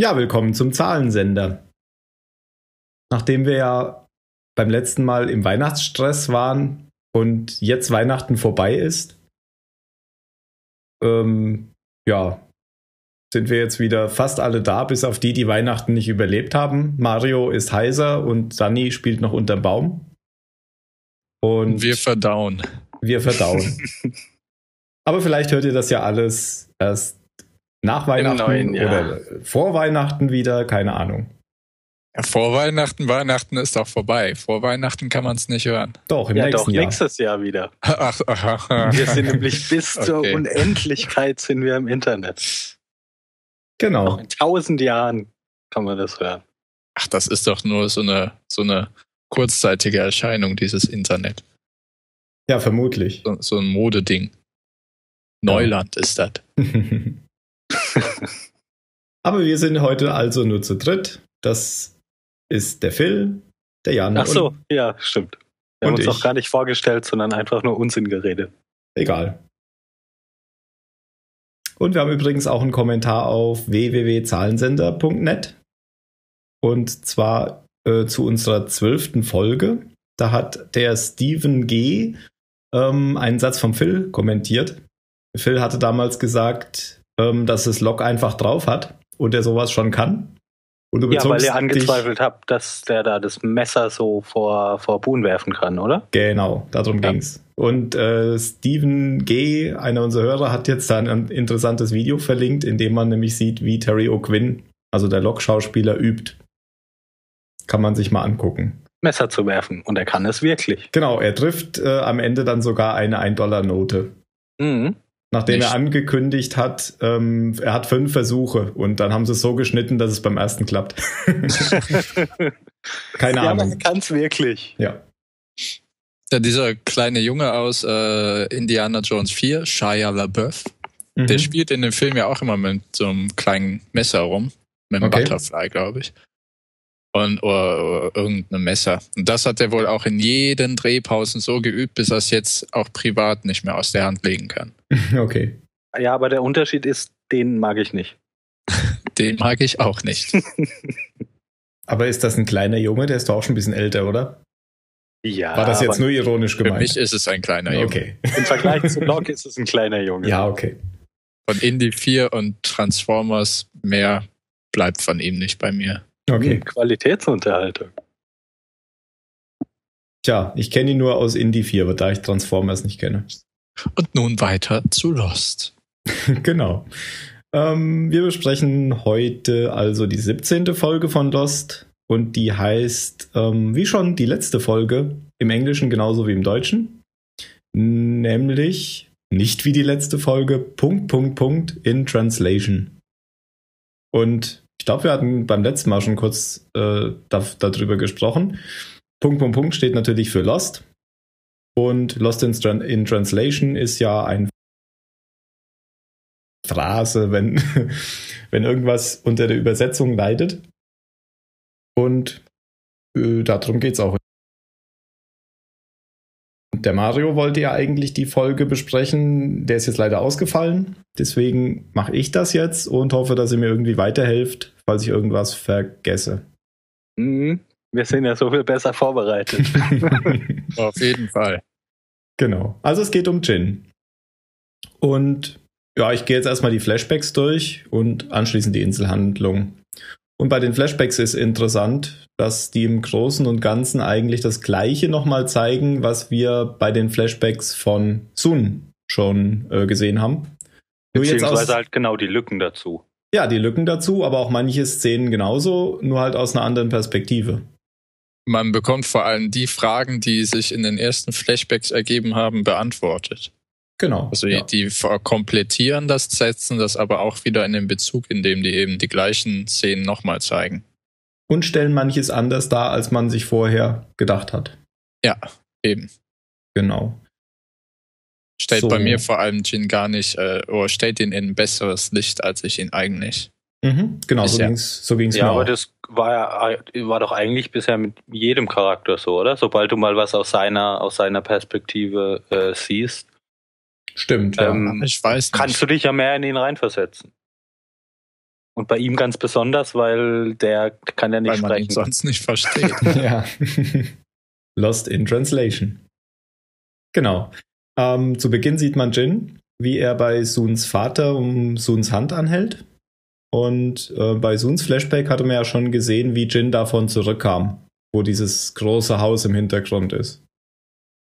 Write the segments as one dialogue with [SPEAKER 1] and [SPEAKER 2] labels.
[SPEAKER 1] Ja, willkommen zum Zahlensender. Nachdem wir ja beim letzten Mal im Weihnachtsstress waren und jetzt Weihnachten vorbei ist, ähm, ja, sind wir jetzt wieder fast alle da, bis auf die, die Weihnachten nicht überlebt haben. Mario ist heiser und Sunny spielt noch unterm Baum.
[SPEAKER 2] Und wir verdauen.
[SPEAKER 1] Wir verdauen. Aber vielleicht hört ihr das ja alles erst nach Weihnachten oder vor Weihnachten wieder, keine Ahnung.
[SPEAKER 2] Ja, vor Weihnachten, Weihnachten ist doch vorbei. Vor Weihnachten kann man es nicht hören.
[SPEAKER 1] Doch,
[SPEAKER 3] im ja, nächsten doch, Jahr. nächstes Jahr wieder. Ach, ach, ach, wir sind nämlich bis okay. zur Unendlichkeit sind wir im Internet.
[SPEAKER 1] Genau.
[SPEAKER 3] Noch in tausend Jahren kann man das hören.
[SPEAKER 2] Ach, das ist doch nur so eine, so eine kurzzeitige Erscheinung, dieses Internet.
[SPEAKER 1] Ja, vermutlich.
[SPEAKER 2] So, so ein Modeding. Neuland ja. ist das.
[SPEAKER 1] Aber wir sind heute also nur zu dritt. Das ist der Phil, der Jan.
[SPEAKER 3] Ach so, ja, stimmt. Wir haben uns ich. auch gar nicht vorgestellt, sondern einfach nur Unsinn geredet.
[SPEAKER 1] Egal. Und wir haben übrigens auch einen Kommentar auf www.zahlensender.net. Und zwar äh, zu unserer zwölften Folge. Da hat der Stephen G. Ähm, einen Satz vom Phil kommentiert. Phil hatte damals gesagt, ähm, dass es Lok einfach drauf hat und er sowas schon kann.
[SPEAKER 3] Und du ja, weil ihr angezweifelt habt, dass der da das Messer so vor, vor Boon werfen kann, oder?
[SPEAKER 1] Genau, darum ja. ging's. Und äh, Stephen G., einer unserer Hörer, hat jetzt da ein interessantes Video verlinkt, in dem man nämlich sieht, wie Terry O'Quinn, also der Lok-Schauspieler, übt. Kann man sich mal angucken.
[SPEAKER 3] Messer zu werfen. Und er kann es wirklich.
[SPEAKER 1] Genau, er trifft äh, am Ende dann sogar eine 1-Dollar-Note. Mhm. Nachdem Nicht. er angekündigt hat, ähm, er hat fünf Versuche und dann haben sie es so geschnitten, dass es beim ersten klappt. Keine ja, Ahnung.
[SPEAKER 3] Ja, man kann es wirklich.
[SPEAKER 1] Ja.
[SPEAKER 2] ja. Dieser kleine Junge aus äh, Indiana Jones 4, Shia LaBeouf, mhm. der spielt in dem Film ja auch immer mit so einem kleinen Messer rum. Mit einem okay. Butterfly, glaube ich und oder, oder irgendein Messer. Und das hat er wohl auch in jeden Drehpausen so geübt, bis er es jetzt auch privat nicht mehr aus der Hand legen kann.
[SPEAKER 1] Okay.
[SPEAKER 3] Ja, aber der Unterschied ist, den mag ich nicht.
[SPEAKER 2] den mag ich auch nicht.
[SPEAKER 1] aber ist das ein kleiner Junge? Der ist doch auch schon ein bisschen älter, oder?
[SPEAKER 3] Ja.
[SPEAKER 1] War das jetzt nur ironisch gemeint?
[SPEAKER 2] Für mich ist es ein kleiner Junge.
[SPEAKER 1] Okay.
[SPEAKER 3] Im Vergleich zu Locke ist es ein kleiner Junge.
[SPEAKER 1] Ja, okay.
[SPEAKER 2] Von Indie 4 und Transformers mehr bleibt von ihm nicht bei mir.
[SPEAKER 1] Okay. Hm,
[SPEAKER 3] Qualitätsunterhaltung.
[SPEAKER 1] Tja, ich kenne ihn nur aus Indie 4, aber da ich Transformers nicht kenne.
[SPEAKER 2] Und nun weiter zu Lost.
[SPEAKER 1] genau. Ähm, wir besprechen heute also die 17. Folge von Lost und die heißt, ähm, wie schon die letzte Folge, im Englischen genauso wie im Deutschen, nämlich nicht wie die letzte Folge, Punkt, Punkt, Punkt in Translation. Und ich glaube, wir hatten beim letzten Mal schon kurz äh, da, darüber gesprochen. Punkt, Punkt, Punkt steht natürlich für Lost. Und Lost in, in Translation ist ja ein Phrase, wenn, wenn irgendwas unter der Übersetzung leidet. Und äh, darum geht es auch der Mario wollte ja eigentlich die Folge besprechen. Der ist jetzt leider ausgefallen. Deswegen mache ich das jetzt und hoffe, dass ihr mir irgendwie weiterhelft, falls ich irgendwas vergesse.
[SPEAKER 3] Mhm. Wir sind ja so viel besser vorbereitet.
[SPEAKER 2] Auf jeden Fall.
[SPEAKER 1] Genau. Also es geht um Jin. Und ja, ich gehe jetzt erstmal die Flashbacks durch und anschließend die Inselhandlung. Und bei den Flashbacks ist interessant, dass die im Großen und Ganzen eigentlich das Gleiche nochmal zeigen, was wir bei den Flashbacks von Sun schon äh, gesehen haben.
[SPEAKER 3] Beziehungsweise halt genau die Lücken dazu.
[SPEAKER 1] Ja, die Lücken dazu, aber auch manche Szenen genauso, nur halt aus einer anderen Perspektive.
[SPEAKER 2] Man bekommt vor allem die Fragen, die sich in den ersten Flashbacks ergeben haben, beantwortet.
[SPEAKER 1] Genau.
[SPEAKER 2] Also ja. die, komplettieren das, setzen das aber auch wieder in den Bezug, indem die eben die gleichen Szenen nochmal zeigen.
[SPEAKER 1] Und stellen manches anders dar, als man sich vorher gedacht hat.
[SPEAKER 2] Ja, eben.
[SPEAKER 1] Genau.
[SPEAKER 2] Stellt so. bei mir vor allem Jin gar nicht, äh, oder stellt ihn in ein besseres Licht, als ich ihn eigentlich.
[SPEAKER 1] Mhm, genau, so ging es so ging's
[SPEAKER 3] ja, mir aber auch. das war ja war doch eigentlich bisher mit jedem Charakter so, oder? Sobald du mal was aus seiner aus seiner Perspektive äh, siehst,
[SPEAKER 1] Stimmt,
[SPEAKER 3] ja. Ähm, ich weiß nicht. Kannst du dich ja mehr in ihn reinversetzen. Und bei ihm ganz besonders, weil der kann ja nicht
[SPEAKER 2] weil man
[SPEAKER 3] sprechen.
[SPEAKER 2] ihn sonst nicht versteht.
[SPEAKER 1] ja. Lost in Translation. Genau. Ähm, zu Beginn sieht man Jin, wie er bei Suns Vater um Suns Hand anhält. Und äh, bei Suns Flashback hatte man ja schon gesehen, wie Jin davon zurückkam, wo dieses große Haus im Hintergrund ist.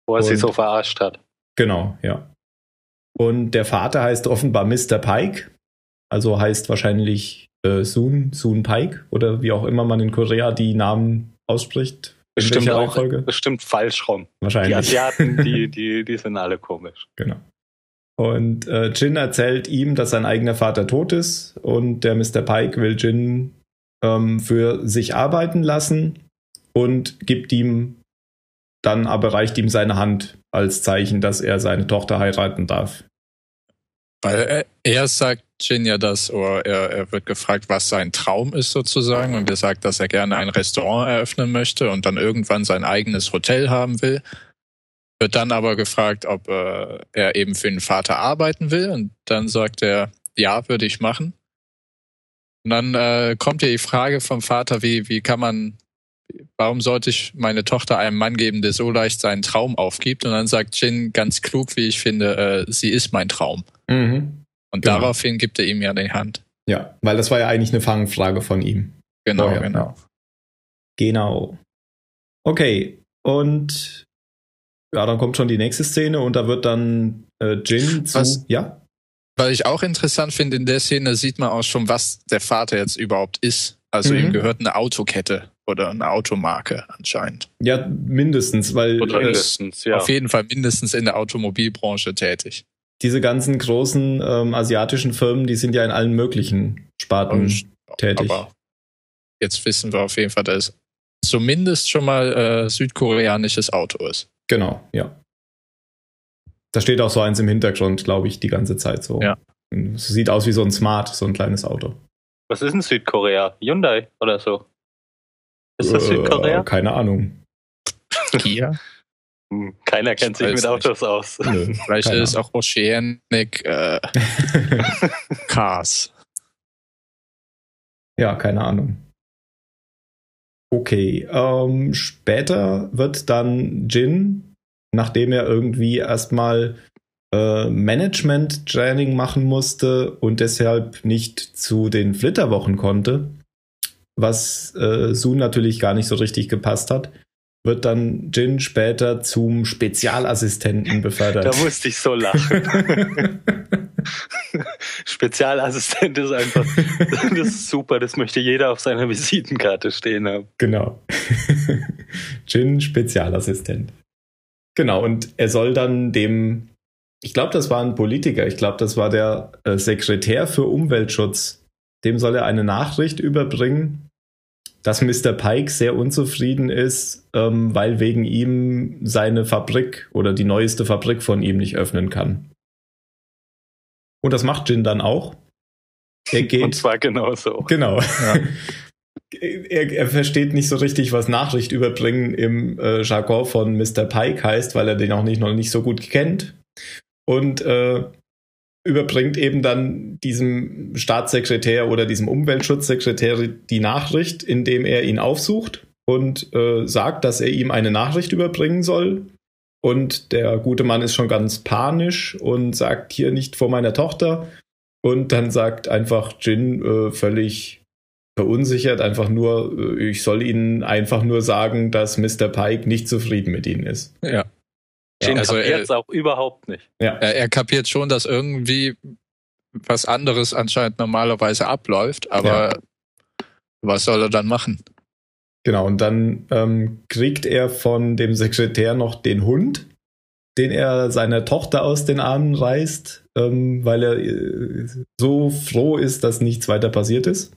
[SPEAKER 3] wo er sie
[SPEAKER 1] Und-
[SPEAKER 3] so verarscht hat.
[SPEAKER 1] Genau, ja. Und der Vater heißt offenbar Mr. Pike, also heißt wahrscheinlich äh, Soon, Soon Pike oder wie auch immer man in Korea die Namen ausspricht.
[SPEAKER 3] Bestimmt auch bestimmt falsch rum. Die
[SPEAKER 1] Wahrscheinlich.
[SPEAKER 3] Asiaten, die, die, die sind alle komisch.
[SPEAKER 1] Genau. Und äh, Jin erzählt ihm, dass sein eigener Vater tot ist und der Mr. Pike will Jin ähm, für sich arbeiten lassen und gibt ihm dann aber reicht ihm seine Hand als Zeichen, dass er seine Tochter heiraten darf.
[SPEAKER 2] Weil er, er sagt Jin ja das, oder er, er wird gefragt, was sein Traum ist sozusagen. Und er sagt, dass er gerne ein Restaurant eröffnen möchte und dann irgendwann sein eigenes Hotel haben will. Wird dann aber gefragt, ob äh, er eben für den Vater arbeiten will. Und dann sagt er, ja, würde ich machen. Und dann äh, kommt ja die Frage vom Vater, wie, wie kann man, warum sollte ich meine Tochter einem Mann geben, der so leicht seinen Traum aufgibt? Und dann sagt Jin ganz klug, wie ich finde, äh, sie ist mein Traum.
[SPEAKER 1] Mhm.
[SPEAKER 2] Und
[SPEAKER 1] Genau.
[SPEAKER 2] daraufhin gibt er ihm ja die Hand.
[SPEAKER 1] Ja, weil das war ja eigentlich eine Fangfrage von ihm.
[SPEAKER 2] Genau,
[SPEAKER 1] Oh ja.
[SPEAKER 2] genau.
[SPEAKER 1] Genau. Okay, und ja, dann kommt schon die nächste Szene und da wird dann äh, Jin zu.
[SPEAKER 2] Was-
[SPEAKER 1] Ja?
[SPEAKER 2] Was ich auch interessant finde, in der Szene sieht man auch schon, was der Vater jetzt überhaupt ist. Also
[SPEAKER 1] Mhm.
[SPEAKER 2] ihm gehört eine Autokette oder eine Automarke anscheinend.
[SPEAKER 1] Ja, mindestens, weil
[SPEAKER 3] Oder mindestens, ja.
[SPEAKER 2] Auf jeden Fall mindestens in der Automobilbranche tätig.
[SPEAKER 1] diese ganzen großen ähm, asiatischen Firmen, die sind ja in allen möglichen Sparten
[SPEAKER 2] Und-
[SPEAKER 1] tätig.
[SPEAKER 2] Aber jetzt wissen wir auf jeden Fall, dass es zumindest schon mal äh, südkoreanisches Auto ist.
[SPEAKER 1] Genau, ja. Da steht auch so eins im Hintergrund, glaube ich, die ganze Zeit so.
[SPEAKER 2] Ja.
[SPEAKER 1] Es sieht aus wie so ein Smart, so ein kleines Auto.
[SPEAKER 3] Was ist in Südkorea? Hyundai oder so? Ist das Südkorea?
[SPEAKER 1] Äh, keine Ahnung.
[SPEAKER 2] Kia?
[SPEAKER 3] Hm, Keiner kennt
[SPEAKER 2] Ich
[SPEAKER 3] sich mit
[SPEAKER 2] nicht.
[SPEAKER 3] Autos aus.
[SPEAKER 1] Nö,
[SPEAKER 2] Vielleicht ist es auch Oceanic äh, Cars.
[SPEAKER 1] Ja, keine Ahnung. Okay, ähm, später wird dann Jin, nachdem er irgendwie erstmal äh, Management-Training machen musste und deshalb nicht zu den Flitterwochen konnte, was äh, Sun natürlich gar nicht so richtig gepasst hat, wird dann Jin später zum Spezialassistenten befördert.
[SPEAKER 3] Da musste ich so lachen. Spezialassistent ist einfach, das ist super, das möchte jeder auf seiner Visitenkarte stehen haben.
[SPEAKER 1] Genau. Jin, Spezialassistent. Genau, und er soll dann dem, ich glaube, das war ein Politiker, ich glaube, das war der äh, Sekretär für Umweltschutz, dem soll er eine Nachricht überbringen, dass Mr. Pike sehr unzufrieden ist, ähm, weil wegen ihm seine Fabrik oder die neueste Fabrik von ihm nicht öffnen kann. Und das macht Jin dann auch. Er geht.
[SPEAKER 3] Und zwar genauso.
[SPEAKER 1] Genau. Er, er versteht nicht so richtig, was Nachricht überbringen im äh, Jargon von Mr. Pike heißt, weil er den auch nicht, noch nicht so gut kennt. Und äh, überbringt eben dann diesem Staatssekretär oder diesem Umweltschutzsekretär die Nachricht, indem er ihn aufsucht und äh, sagt, dass er ihm eine Nachricht überbringen soll. Und der gute Mann ist schon ganz panisch und sagt hier nicht vor meiner Tochter. Und dann sagt einfach Jin äh, völlig verunsichert einfach nur, äh, ich soll ihnen einfach nur sagen, dass Mr. Pike nicht zufrieden mit ihnen ist.
[SPEAKER 2] Ja.
[SPEAKER 3] Jin
[SPEAKER 2] also, äh,
[SPEAKER 3] jetzt auch überhaupt nicht.
[SPEAKER 1] Ja,
[SPEAKER 2] Er, er kapiert schon, dass irgendwie was anderes anscheinend normalerweise abläuft, aber was soll er dann machen?
[SPEAKER 1] genau. Und dann ähm, kriegt er von dem Sekretär noch den Hund, den er seiner Tochter aus den Armen reißt, ähm, weil er äh, so froh ist, dass nichts weiter passiert ist.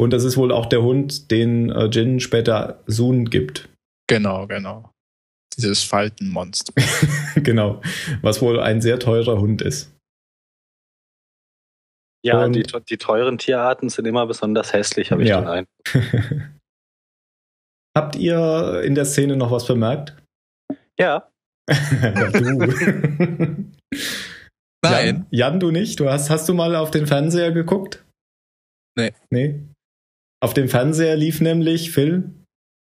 [SPEAKER 1] Und das ist wohl auch der Hund, den äh, Jin später Sun gibt.
[SPEAKER 2] Genau, genau. Dieses Faltenmonster.
[SPEAKER 1] genau. Was wohl ein sehr teurer Hund ist.
[SPEAKER 3] Ja,
[SPEAKER 1] Und-
[SPEAKER 3] die, die teuren Tierarten sind immer besonders hässlich, habe ich
[SPEAKER 1] Ja.
[SPEAKER 3] den Eindruck.
[SPEAKER 1] Habt ihr in der Szene noch was bemerkt?
[SPEAKER 3] Ja,
[SPEAKER 1] ja, du.
[SPEAKER 2] Nein.
[SPEAKER 1] Jan, Jan, du nicht? Du hast, hast du mal auf den Fernseher geguckt? Nee. Nee. Auf dem Fernseher lief nämlich Phil.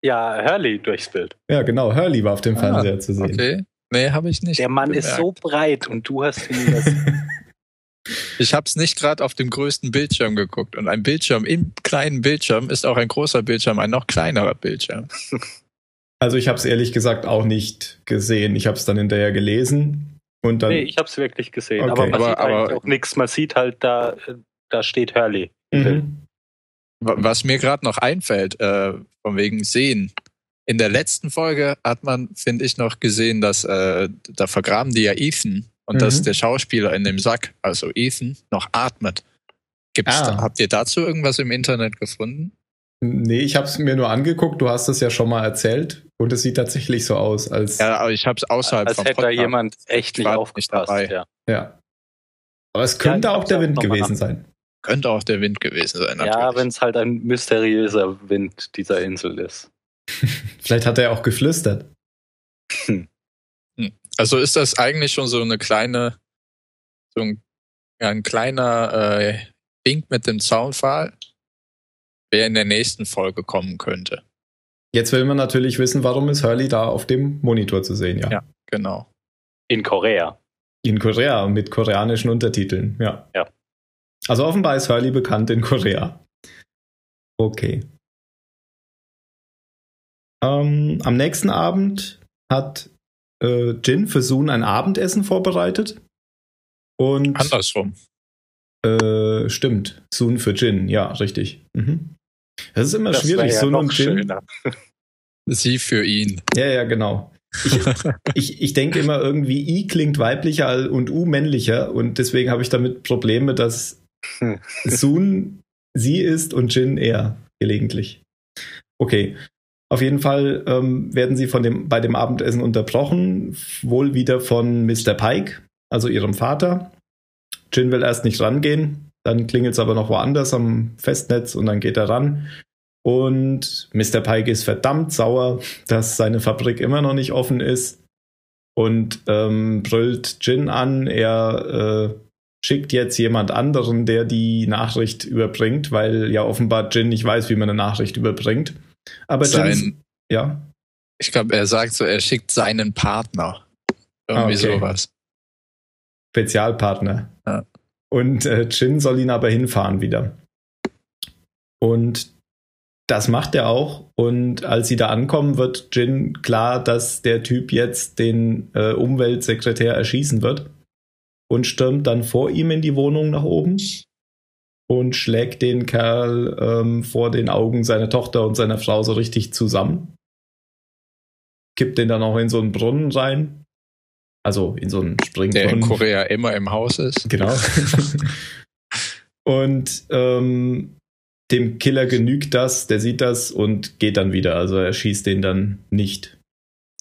[SPEAKER 3] Ja, Hurley durchs Bild.
[SPEAKER 1] Ja, genau, Hurley war auf dem ah, Fernseher zu sehen.
[SPEAKER 2] Okay. Nee, habe ich nicht.
[SPEAKER 3] Der Mann bemerkt. ist so breit und du hast ihn das.
[SPEAKER 2] Ich habe es nicht gerade auf dem größten Bildschirm geguckt. Und ein Bildschirm im kleinen Bildschirm ist auch ein großer Bildschirm, ein noch kleinerer Bildschirm.
[SPEAKER 1] Also ich habe es ehrlich gesagt auch nicht gesehen. Ich habe es dann hinterher gelesen und dann. Nee,
[SPEAKER 3] ich habe es wirklich gesehen. Okay. Aber man aber, sieht aber, auch nichts. Man sieht halt, da, da steht Hurley. Mhm.
[SPEAKER 2] Was mir gerade noch einfällt, äh, von wegen Sehen. In der letzten Folge hat man, finde ich, noch gesehen, dass äh, da vergraben die ja Ethan und mhm. dass der Schauspieler in dem Sack, also Ethan, noch atmet. Gibt's ah. da, habt ihr dazu irgendwas im Internet gefunden?
[SPEAKER 1] Nee, ich habe es mir nur angeguckt. Du hast es ja schon mal erzählt und es sieht tatsächlich so aus, als
[SPEAKER 2] ja, aber ich habe es außerhalb
[SPEAKER 3] als vom hätte da jemand echt nicht aufgepasst. Dabei. Ja.
[SPEAKER 1] ja. Aber es könnte ja, auch der Wind gewesen sein.
[SPEAKER 2] Könnte auch der Wind gewesen sein.
[SPEAKER 3] Natürlich. Ja, wenn es halt ein mysteriöser Wind dieser Insel ist.
[SPEAKER 1] Vielleicht hat er auch geflüstert.
[SPEAKER 2] Hm. Also ist das eigentlich schon so eine kleine, so ein, ja, ein kleiner äh, Wink mit dem Zaunpfahl, wer in der nächsten Folge kommen könnte.
[SPEAKER 1] Jetzt will man natürlich wissen, warum ist Hurley da auf dem Monitor zu sehen, ja.
[SPEAKER 2] Ja, genau.
[SPEAKER 3] In Korea.
[SPEAKER 1] In Korea mit koreanischen Untertiteln, ja.
[SPEAKER 3] Ja.
[SPEAKER 1] Also offenbar ist Hurley bekannt in Korea. Okay. Ähm, am nächsten Abend hat äh, Jin für Sun ein Abendessen vorbereitet. Und
[SPEAKER 2] andersrum.
[SPEAKER 1] Äh, stimmt. Sun für Jin, ja, richtig. Mhm. Das ist immer das schwierig, ja Sun und Jin. Schöner.
[SPEAKER 2] Sie für ihn.
[SPEAKER 1] Ja, ja, genau. Ich, ich, ich denke immer irgendwie, I klingt weiblicher und U männlicher und deswegen habe ich damit Probleme, dass Sun sie ist und Jin er gelegentlich. Okay. Auf jeden Fall ähm, werden sie von dem, bei dem Abendessen unterbrochen, wohl wieder von Mr. Pike, also ihrem Vater. Jin will erst nicht rangehen, dann klingelt es aber noch woanders am Festnetz und dann geht er ran. Und Mr. Pike ist verdammt sauer, dass seine Fabrik immer noch nicht offen ist und ähm, brüllt Jin an. Er äh, schickt jetzt jemand anderen, der die Nachricht überbringt, weil ja offenbar Jin nicht weiß, wie man eine Nachricht überbringt. Aber Sein, Jin, ja.
[SPEAKER 2] Ich glaube, er sagt so, er schickt seinen Partner. Irgendwie ah, okay. sowas.
[SPEAKER 1] Spezialpartner. Ja. Und äh, Jin soll ihn aber hinfahren wieder. Und das macht er auch. Und als sie da ankommen, wird Jin klar, dass der Typ jetzt den äh, Umweltsekretär erschießen wird und stürmt dann vor ihm in die Wohnung nach oben und schlägt den Kerl ähm, vor den Augen seiner Tochter und seiner Frau so richtig zusammen. Kippt den dann auch in so einen Brunnen rein. Also in so einen Springbrunnen. Der
[SPEAKER 2] in Korea immer im Haus ist.
[SPEAKER 1] Genau. und ähm, dem Killer genügt das, der sieht das und geht dann wieder. Also er schießt den dann nicht.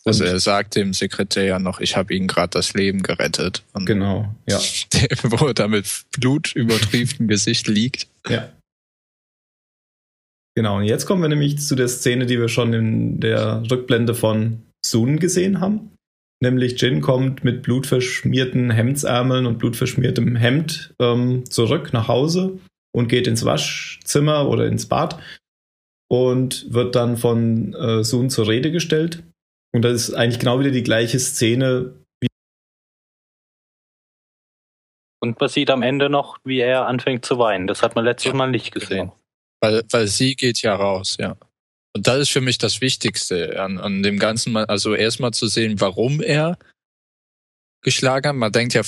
[SPEAKER 2] Also er sagt dem Sekretär ja noch, ich habe ihnen gerade das Leben gerettet.
[SPEAKER 1] Und genau, ja.
[SPEAKER 2] wo er da mit Blut übertrieftem Gesicht liegt.
[SPEAKER 1] Ja. Genau, und jetzt kommen wir nämlich zu der Szene, die wir schon in der Rückblende von Sun gesehen haben. Nämlich Jin kommt mit blutverschmierten Hemdsärmeln und blutverschmiertem Hemd ähm, zurück nach Hause und geht ins Waschzimmer oder ins Bad und wird dann von äh, Sun zur Rede gestellt und das ist eigentlich genau wieder die gleiche Szene. Wie
[SPEAKER 3] und man sieht am Ende noch, wie er anfängt zu weinen. Das hat man letztes Mal nicht gesehen. Genau.
[SPEAKER 2] Weil, weil sie geht ja raus, ja. Und das ist für mich das Wichtigste an, an dem Ganzen. Also erstmal zu sehen, warum er geschlagen hat. Man denkt ja,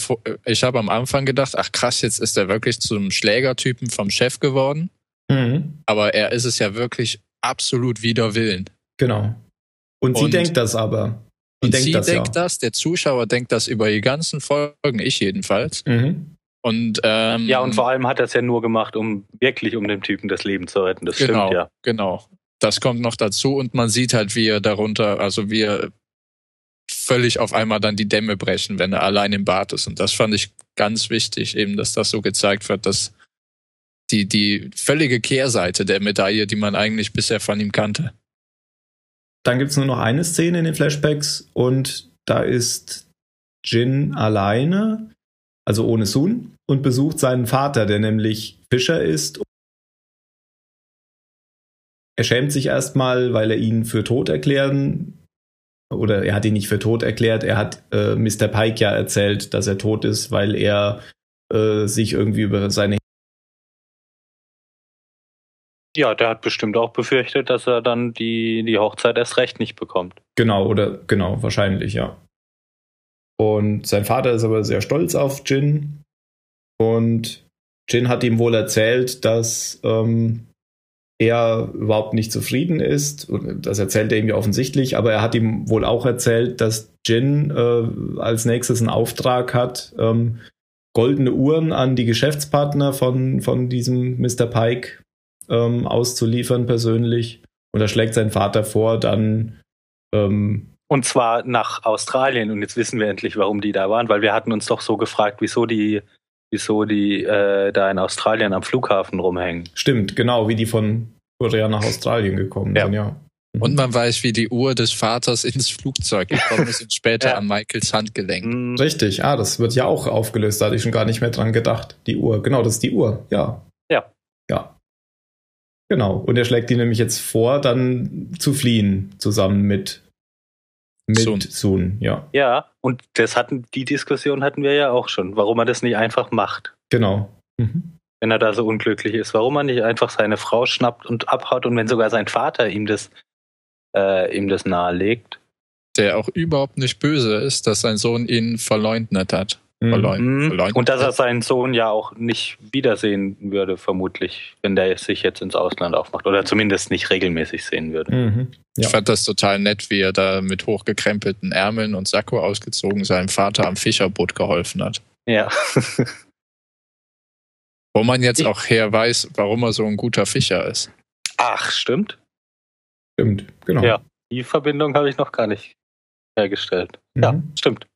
[SPEAKER 2] ich habe am Anfang gedacht, ach krass, jetzt ist er wirklich zum Schlägertypen vom Chef geworden. Mhm. Aber er ist es ja wirklich absolut wider Willen.
[SPEAKER 1] Genau. Und sie und, denkt das aber.
[SPEAKER 2] Sie und denkt sie das, denkt ja. das, der Zuschauer denkt das über die ganzen Folgen, ich jedenfalls. Mhm. Und ähm,
[SPEAKER 3] ja, und vor allem hat er es ja nur gemacht, um wirklich um dem Typen das Leben zu retten. Das
[SPEAKER 2] genau,
[SPEAKER 3] stimmt ja.
[SPEAKER 2] Genau. Das kommt noch dazu und man sieht halt, wie er darunter, also wie er völlig auf einmal dann die Dämme brechen, wenn er allein im Bad ist. Und das fand ich ganz wichtig, eben, dass das so gezeigt wird, dass die, die völlige Kehrseite der Medaille, die man eigentlich bisher von ihm kannte.
[SPEAKER 1] Dann gibt es nur noch eine Szene in den Flashbacks und da ist Jin alleine, also ohne Sun, und besucht seinen Vater, der nämlich Fischer ist er schämt sich erstmal, weil er ihn für tot erklären oder er hat ihn nicht für tot erklärt, er hat äh, Mr. Pike ja erzählt, dass er tot ist, weil er äh, sich irgendwie über seine
[SPEAKER 3] ja, der hat bestimmt auch befürchtet, dass er dann die, die Hochzeit erst recht nicht bekommt.
[SPEAKER 1] Genau, oder genau, wahrscheinlich, ja. Und sein Vater ist aber sehr stolz auf Jin. Und Jin hat ihm wohl erzählt, dass ähm, er überhaupt nicht zufrieden ist. Das erzählt er irgendwie offensichtlich, aber er hat ihm wohl auch erzählt, dass Jin äh, als nächstes einen Auftrag hat, ähm, goldene Uhren an die Geschäftspartner von, von diesem Mr. Pike ähm, auszuliefern persönlich. Und da schlägt sein Vater vor, dann
[SPEAKER 3] ähm, und zwar nach Australien. Und jetzt wissen wir endlich, warum die da waren, weil wir hatten uns doch so gefragt, wieso die, wieso die äh, da in Australien am Flughafen rumhängen.
[SPEAKER 1] Stimmt, genau, wie die von Korea nach Australien gekommen ja. sind, ja.
[SPEAKER 2] Mhm. Und man weiß, wie die Uhr des Vaters ins Flugzeug gekommen ist und später ja. an Michaels Handgelenk.
[SPEAKER 1] Mhm. Richtig, ah, das wird ja auch aufgelöst, da hatte ich schon gar nicht mehr dran gedacht. Die Uhr, genau, das ist die Uhr, ja.
[SPEAKER 3] Ja.
[SPEAKER 1] Ja. Genau, und er schlägt die nämlich jetzt vor, dann zu fliehen, zusammen mit mit Soon. Soon, ja.
[SPEAKER 3] Ja, und das hatten, die Diskussion hatten wir ja auch schon, warum er das nicht einfach macht.
[SPEAKER 1] Genau. Mhm.
[SPEAKER 3] Wenn er da so unglücklich ist, warum er nicht einfach seine Frau schnappt und abhaut und wenn sogar sein Vater ihm das, äh, ihm das nahelegt.
[SPEAKER 2] Der auch überhaupt nicht böse ist, dass sein Sohn ihn verleugnet hat.
[SPEAKER 3] Mhm. Und dass er seinen Sohn ja auch nicht wiedersehen würde, vermutlich, wenn der sich jetzt ins Ausland aufmacht. Oder zumindest nicht regelmäßig sehen würde. Mhm.
[SPEAKER 2] Ja. Ich fand das total nett, wie er da mit hochgekrempelten Ärmeln und Sakko ausgezogen seinem Vater am Fischerboot geholfen hat.
[SPEAKER 3] Ja.
[SPEAKER 2] Wo man jetzt ich auch her weiß, warum er so ein guter Fischer ist.
[SPEAKER 3] Ach, stimmt.
[SPEAKER 1] Stimmt, genau.
[SPEAKER 3] Ja, die Verbindung habe ich noch gar nicht hergestellt. Mhm. Ja, stimmt.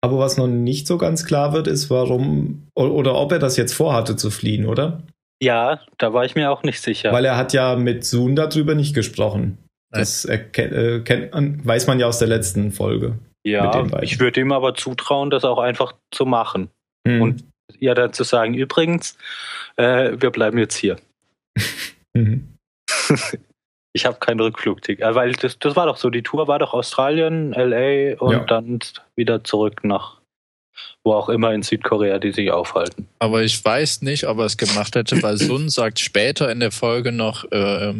[SPEAKER 1] Aber was noch nicht so ganz klar wird, ist, warum oder ob er das jetzt vorhatte zu fliehen, oder?
[SPEAKER 3] Ja, da war ich mir auch nicht sicher.
[SPEAKER 1] Weil er hat ja mit Soon darüber nicht gesprochen. Das erkennt, äh, kennt, weiß man ja aus der letzten Folge.
[SPEAKER 3] Ja, ich würde ihm aber zutrauen, das auch einfach zu machen. Mhm. Und ja dann zu sagen, übrigens, äh, wir bleiben jetzt hier. mhm. Ich habe kein Rückflugticket, äh, weil das, das war doch so, die Tour war doch Australien, LA und ja. dann wieder zurück nach wo auch immer in Südkorea die sich aufhalten.
[SPEAKER 2] Aber ich weiß nicht, ob er es gemacht hätte, weil Sun sagt später in der Folge noch äh,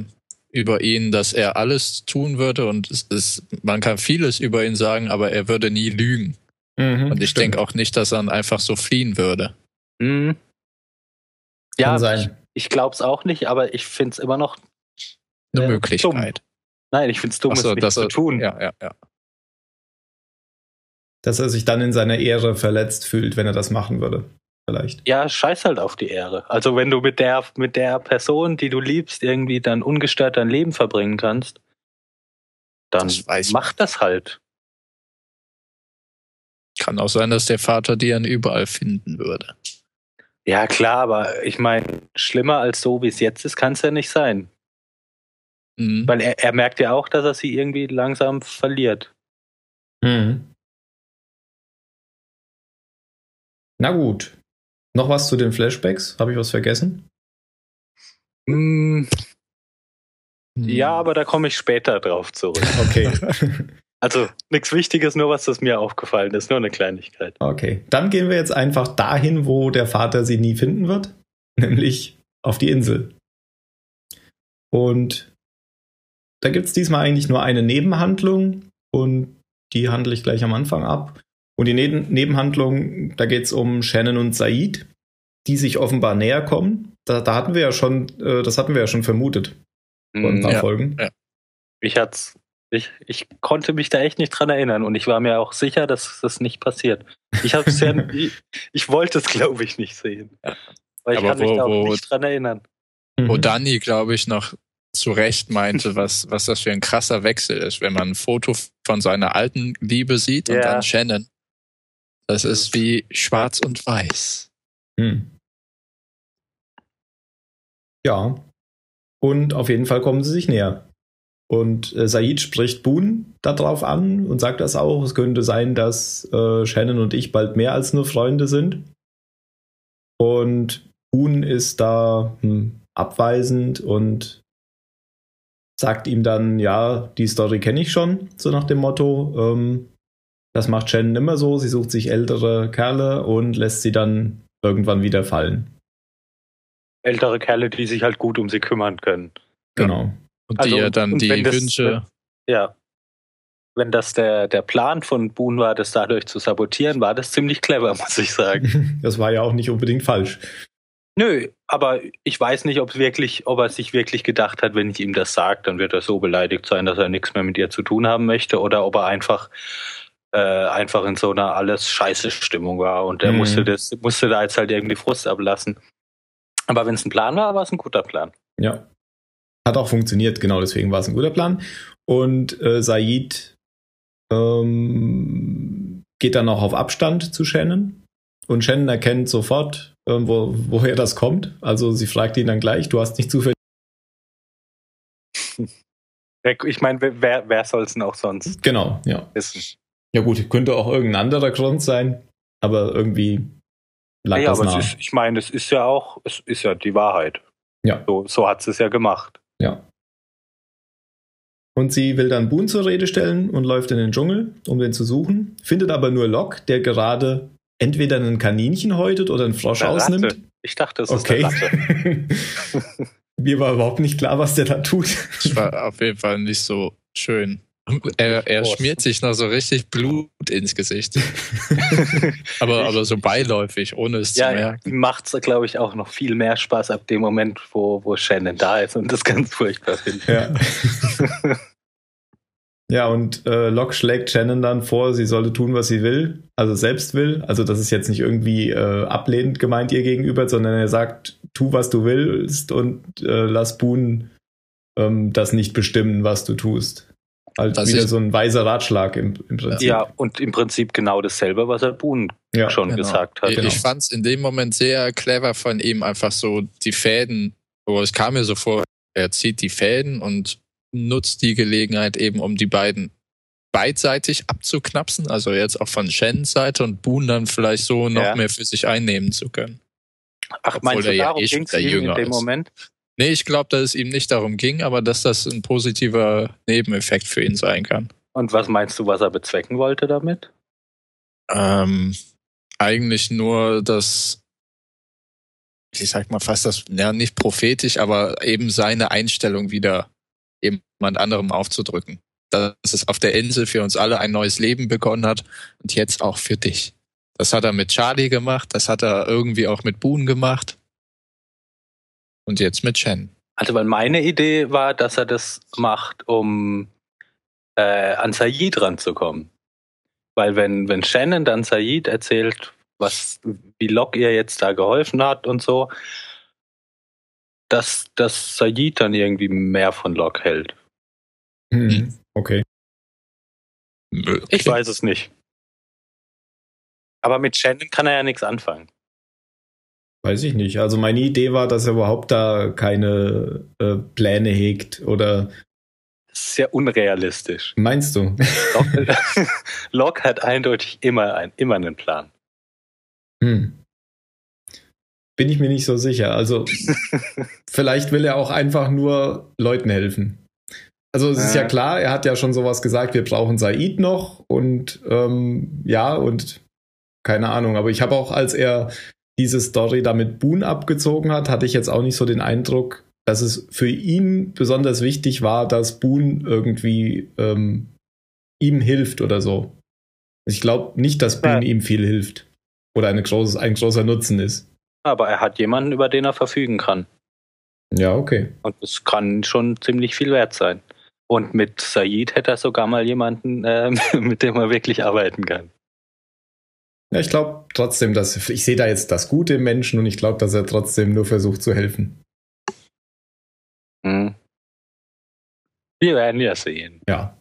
[SPEAKER 2] über ihn, dass er alles tun würde und es ist, man kann vieles über ihn sagen, aber er würde nie lügen. Mhm, und ich denke auch nicht, dass er dann einfach so fliehen würde.
[SPEAKER 3] Mhm. Ja, ich, ich glaube es auch nicht, aber ich finde es immer noch
[SPEAKER 2] eine äh, Möglichkeit.
[SPEAKER 3] Dumm. Nein, ich finde es dumm, so, es nicht zu tun.
[SPEAKER 2] Ja, ja, ja.
[SPEAKER 1] Dass er sich dann in seiner Ehre verletzt fühlt, wenn er das machen würde. Vielleicht.
[SPEAKER 3] Ja, scheiß halt auf die Ehre. Also wenn du mit der, mit der Person, die du liebst, irgendwie dann ungestört dein Leben verbringen kannst, dann das mach das halt.
[SPEAKER 2] Kann auch sein, dass der Vater die dann überall finden würde.
[SPEAKER 3] Ja, klar, aber ich meine, schlimmer als so, wie es jetzt ist, kann es ja nicht sein. Mhm. Weil er, er merkt ja auch, dass er sie irgendwie langsam verliert. Mhm.
[SPEAKER 1] Na gut. Noch was zu den Flashbacks? Habe ich was vergessen?
[SPEAKER 3] Mm. Ja, aber da komme ich später drauf zurück.
[SPEAKER 1] Okay.
[SPEAKER 3] also nichts Wichtiges, nur was das mir aufgefallen ist, nur eine Kleinigkeit.
[SPEAKER 1] Okay. Dann gehen wir jetzt einfach dahin, wo der Vater sie nie finden wird, nämlich auf die Insel. Und da gibt es diesmal eigentlich nur eine Nebenhandlung und die handle ich gleich am Anfang ab. Und die Neben Nebenhandlung, da geht es um Shannon und Said, die sich offenbar näher kommen. Da, da hatten wir ja schon, äh, das hatten wir ja schon vermutet vor ein paar ja, Folgen. Ja.
[SPEAKER 3] Ich hat's, ich, ich konnte mich da echt nicht dran erinnern und ich war mir auch sicher, dass das nicht passiert. Ich hab's ja, ich, ich wollte es, glaube ich, nicht sehen. Weil ich Aber kann wo, mich da auch wo, nicht dran erinnern.
[SPEAKER 2] Wo mhm. Dani, glaube ich, noch zu Recht meinte, was, was das für ein krasser Wechsel ist, wenn man ein Foto von seiner alten Liebe sieht und ja. dann Shannon. Das ist wie schwarz und weiß. Hm.
[SPEAKER 1] Ja. Und auf jeden Fall kommen sie sich näher. Und äh, Said spricht Boone darauf an und sagt das auch. Es könnte sein, dass äh, Shannon und ich bald mehr als nur Freunde sind. Und Boone ist da hm, abweisend und sagt ihm dann, ja, die Story kenne ich schon, so nach dem Motto. Ähm, das macht Shannon immer so. Sie sucht sich ältere Kerle und lässt sie dann irgendwann wieder fallen.
[SPEAKER 3] Ältere Kerle, die sich halt gut um sie kümmern können.
[SPEAKER 1] Genau.
[SPEAKER 2] Und die also, ja dann die das, Wünsche.
[SPEAKER 3] Ja. Wenn das der, der Plan von Boone war, das dadurch zu sabotieren, war das ziemlich clever, muss ich sagen.
[SPEAKER 1] Das war ja auch nicht unbedingt falsch.
[SPEAKER 3] Nö, aber ich weiß nicht, ob wirklich, ob er sich wirklich gedacht hat, wenn ich ihm das sage, dann wird er so beleidigt sein, dass er nichts mehr mit ihr zu tun haben möchte, oder ob er einfach äh, einfach in so einer alles scheiße Stimmung war und er mhm. musste das musste da jetzt halt irgendwie Frust ablassen. Aber wenn es ein Plan war, war es ein guter Plan.
[SPEAKER 1] Ja, hat auch funktioniert, genau deswegen war es ein guter Plan. Und äh, Said ähm, geht dann auch auf Abstand zu Shannon. Und Shannon erkennt sofort, wo, woher das kommt. Also sie fragt ihn dann gleich, du hast nicht zufällig.
[SPEAKER 3] Ich meine, wer, wer soll es denn auch sonst
[SPEAKER 1] genau, ja. wissen? Ja gut, könnte auch irgendein anderer Grund sein, aber irgendwie
[SPEAKER 3] lag ja, das aber nah. Ist, ich meine, es ist ja auch, es ist ja die Wahrheit.
[SPEAKER 1] Ja.
[SPEAKER 3] So, so hat es ja gemacht.
[SPEAKER 1] Ja. Und sie will dann Boone zur Rede stellen und läuft in den Dschungel, um den zu suchen, findet aber nur Locke, der gerade entweder ein Kaninchen häutet oder einen Frosch eine ausnimmt. Ratte.
[SPEAKER 3] Ich dachte, es
[SPEAKER 1] okay. ist eine Ratte. Mir war überhaupt nicht klar, was der da tut.
[SPEAKER 2] Das war auf jeden Fall nicht so schön. Er, er schmiert sich noch so richtig Blut ins Gesicht. aber, aber so beiläufig, ohne es ja, zu merken.
[SPEAKER 3] Macht es, glaube ich, auch noch viel mehr Spaß ab dem Moment, wo, wo Shannon da ist und das ganz furchtbar findet.
[SPEAKER 1] Ja. ja, und äh, Locke schlägt Shannon dann vor, sie solle tun, was sie will, also selbst will. Also das ist jetzt nicht irgendwie äh, ablehnend gemeint ihr gegenüber, sondern er sagt, tu, was du willst und äh, lass Boone ähm, das nicht bestimmen, was du tust. Halt was wieder so ein weiser Ratschlag im, im, Prinzip.
[SPEAKER 3] Ja, und im Prinzip genau dasselbe, was er Boone ja, schon genau. gesagt hat.
[SPEAKER 2] Ich,
[SPEAKER 3] genau.
[SPEAKER 2] ich fand es in dem Moment sehr clever von ihm, einfach so die Fäden, wo es kam mir so vor, er zieht die Fäden und nutzt die Gelegenheit eben, um die beiden beidseitig abzuknapsen, also jetzt auch von Shens Seite und Boone dann vielleicht so noch ja. mehr für sich einnehmen zu können.
[SPEAKER 3] Ach, Obwohl meinst du, darum ja eh ging es in dem ist. Moment?
[SPEAKER 2] Nee, ich glaube, dass es ihm nicht darum ging, aber dass das ein positiver Nebeneffekt für ihn sein kann.
[SPEAKER 3] Und was meinst du, was er bezwecken wollte damit?
[SPEAKER 2] Ähm, eigentlich nur das, ich sag mal fast das, ja, nicht prophetisch, aber eben seine Einstellung wieder jemand anderem aufzudrücken. Dass es auf der Insel für uns alle ein neues Leben begonnen hat und jetzt auch für dich. Das hat er mit Charlie gemacht, das hat er irgendwie auch mit Boone gemacht. Und jetzt mit Chen.
[SPEAKER 3] Also, weil meine Idee war, dass er das macht, um äh, an Said ranzukommen. Weil wenn, wenn Shannon dann Said erzählt, was, wie Locke ihr jetzt da geholfen hat und so, dass, dass Said dann irgendwie mehr von Locke hält.
[SPEAKER 1] Hm, okay.
[SPEAKER 3] Ich weiß es nicht. Aber mit Shannon kann er ja nichts anfangen.
[SPEAKER 1] Weiß ich nicht. Also meine Idee war, dass er überhaupt da keine äh, Pläne hegt oder.
[SPEAKER 3] Sehr unrealistisch.
[SPEAKER 1] Meinst du?
[SPEAKER 3] Locke, Locke hat eindeutig immer, ein, immer einen Plan.
[SPEAKER 1] Hm. Bin ich mir nicht so sicher. Also vielleicht will er auch einfach nur Leuten helfen. Also es ist ja klar, er hat ja schon sowas gesagt, wir brauchen Said noch und ähm, ja und keine Ahnung. Aber ich habe auch, als er diese Story damit Boone abgezogen hat, hatte ich jetzt auch nicht so den Eindruck, dass es für ihn besonders wichtig war, dass Boone irgendwie ähm, ihm hilft oder so. Ich glaube nicht, dass Boone ja. ihm viel hilft oder eine großes, ein großer Nutzen ist.
[SPEAKER 3] Aber er hat jemanden, über den er verfügen kann.
[SPEAKER 1] Ja, okay.
[SPEAKER 3] Und es kann schon ziemlich viel wert sein. Und mit Said hätte er sogar mal jemanden, äh, mit dem er wirklich arbeiten kann.
[SPEAKER 1] Ja, ich glaube trotzdem, dass ich sehe da jetzt das Gute im Menschen und ich glaube, dass er trotzdem nur versucht zu helfen.
[SPEAKER 3] Hm. Wir werden ja sehen.
[SPEAKER 1] Ja.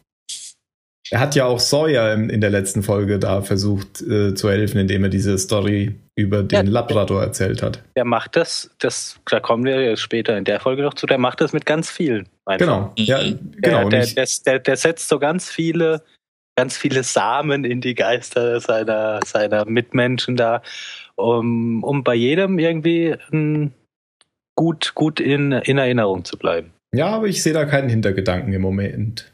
[SPEAKER 1] Er hat ja auch Sawyer in, in der letzten Folge da versucht äh, zu helfen, indem er diese Story über den ja, Labrador erzählt hat.
[SPEAKER 3] Der macht das, das, da kommen wir später in der Folge noch zu, der macht das mit ganz vielen.
[SPEAKER 1] Einfach. Genau, ja,
[SPEAKER 3] genau. Der, der, der, der, setzt so ganz viele ganz viele Samen in die Geister seiner, seiner Mitmenschen da, um, um bei jedem irgendwie um, gut, gut in, in Erinnerung zu bleiben.
[SPEAKER 1] Ja, aber ich sehe da keinen Hintergedanken im Moment.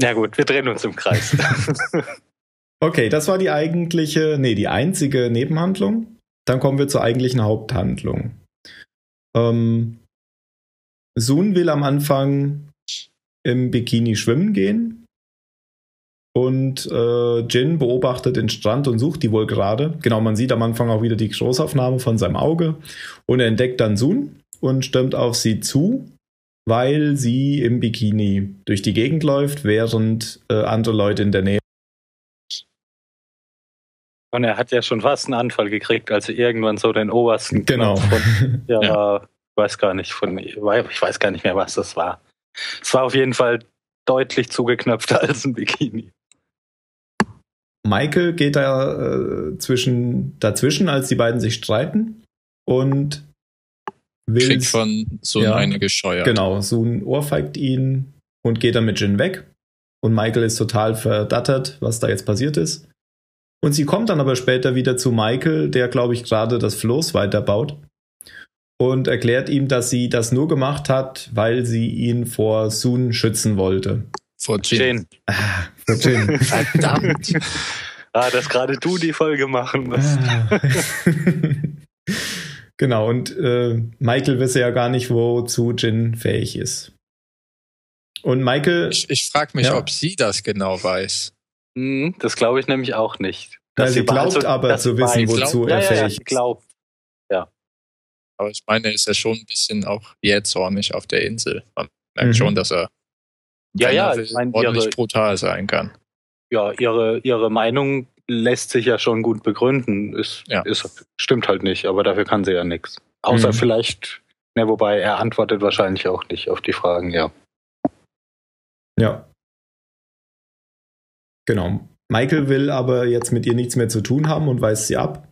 [SPEAKER 3] Ja gut, wir drehen uns im Kreis.
[SPEAKER 1] okay, das war die eigentliche, nee, die einzige Nebenhandlung. Dann kommen wir zur eigentlichen Haupthandlung. Ähm, Sun will am Anfang im Bikini schwimmen gehen. Und äh, Jin beobachtet den Strand und sucht die wohl gerade. Genau, man sieht am Anfang auch wieder die Großaufnahme von seinem Auge. Und er entdeckt dann Sun und stürmt auf sie zu, weil sie im Bikini durch die Gegend läuft, während äh, andere Leute in der Nähe.
[SPEAKER 3] Und er hat ja schon fast einen Anfall gekriegt, als er irgendwann so den obersten
[SPEAKER 1] genau.
[SPEAKER 3] von, ja, ja. weiß gar nicht von, ich weiß gar nicht mehr, was das war. Es war auf jeden Fall deutlich zugeknöpfter als ein Bikini.
[SPEAKER 1] Michael geht da äh, zwischen, dazwischen, als die beiden sich streiten und
[SPEAKER 2] will. Kriegt von Sun ja, eine gescheuert.
[SPEAKER 1] Genau, Sun ohrfeigt ihn und geht dann mit Jin weg. Und Michael ist total verdattert, was da jetzt passiert ist. Und sie kommt dann aber später wieder zu Michael, der, glaube ich, gerade das Floß weiterbaut. Und erklärt ihm, dass sie das nur gemacht hat, weil sie ihn vor Sun schützen wollte.
[SPEAKER 2] Vor Jin.
[SPEAKER 1] Ah, vor Jin.
[SPEAKER 3] Verdammt. ah, dass gerade du die Folge machen musst.
[SPEAKER 1] Genau, und äh, Michael wisse ja gar nicht, wozu Jin fähig ist. Und Michael.
[SPEAKER 2] Ich, ich frage mich, ja. ob sie das genau weiß.
[SPEAKER 3] Hm, das glaube ich nämlich auch nicht.
[SPEAKER 1] Ja, sie glaubt also, aber zu wissen, wozu er fähig ist. Ja,
[SPEAKER 3] glaubt. Ja.
[SPEAKER 2] Aber ich meine, er ist ja schon ein bisschen auch jähzornig auf der Insel. Man merkt mhm. schon, dass er
[SPEAKER 3] ja, ja, ich
[SPEAKER 2] meine, ordentlich ihre, brutal sein kann.
[SPEAKER 3] Ja, ihre, ihre Meinung lässt sich ja schon gut begründen. Ist, ja. ist, stimmt halt nicht, aber dafür kann sie ja nichts. Außer mhm. vielleicht, ne, wobei er antwortet wahrscheinlich auch nicht auf die Fragen, ja.
[SPEAKER 1] Ja. Genau. Michael will aber jetzt mit ihr nichts mehr zu tun haben und weist sie ab.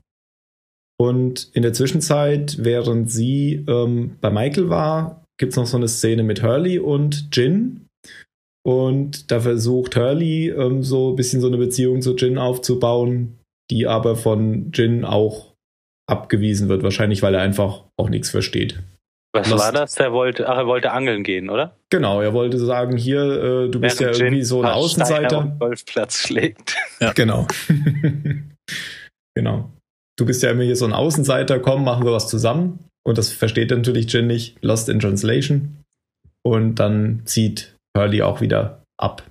[SPEAKER 1] Und in der Zwischenzeit, während sie ähm, bei Michael war, gibt es noch so eine Szene mit Hurley und Jin, und da versucht Hurley ähm, so ein bisschen so eine Beziehung zu Jin aufzubauen, die aber von Jin auch abgewiesen wird, wahrscheinlich weil er einfach auch nichts versteht.
[SPEAKER 3] Was Lost. war das? Der wollte, ach, er wollte angeln gehen, oder?
[SPEAKER 1] Genau, er wollte sagen, hier, äh, du bist Während ja irgendwie Jin so ein Außenseiter.
[SPEAKER 3] Golfplatz schlägt.
[SPEAKER 1] Ja. Genau. genau. Du bist ja immer hier so ein Außenseiter, komm, machen wir was zusammen. Und das versteht natürlich Jin nicht. Lost in Translation. Und dann zieht Hurley auch wieder ab.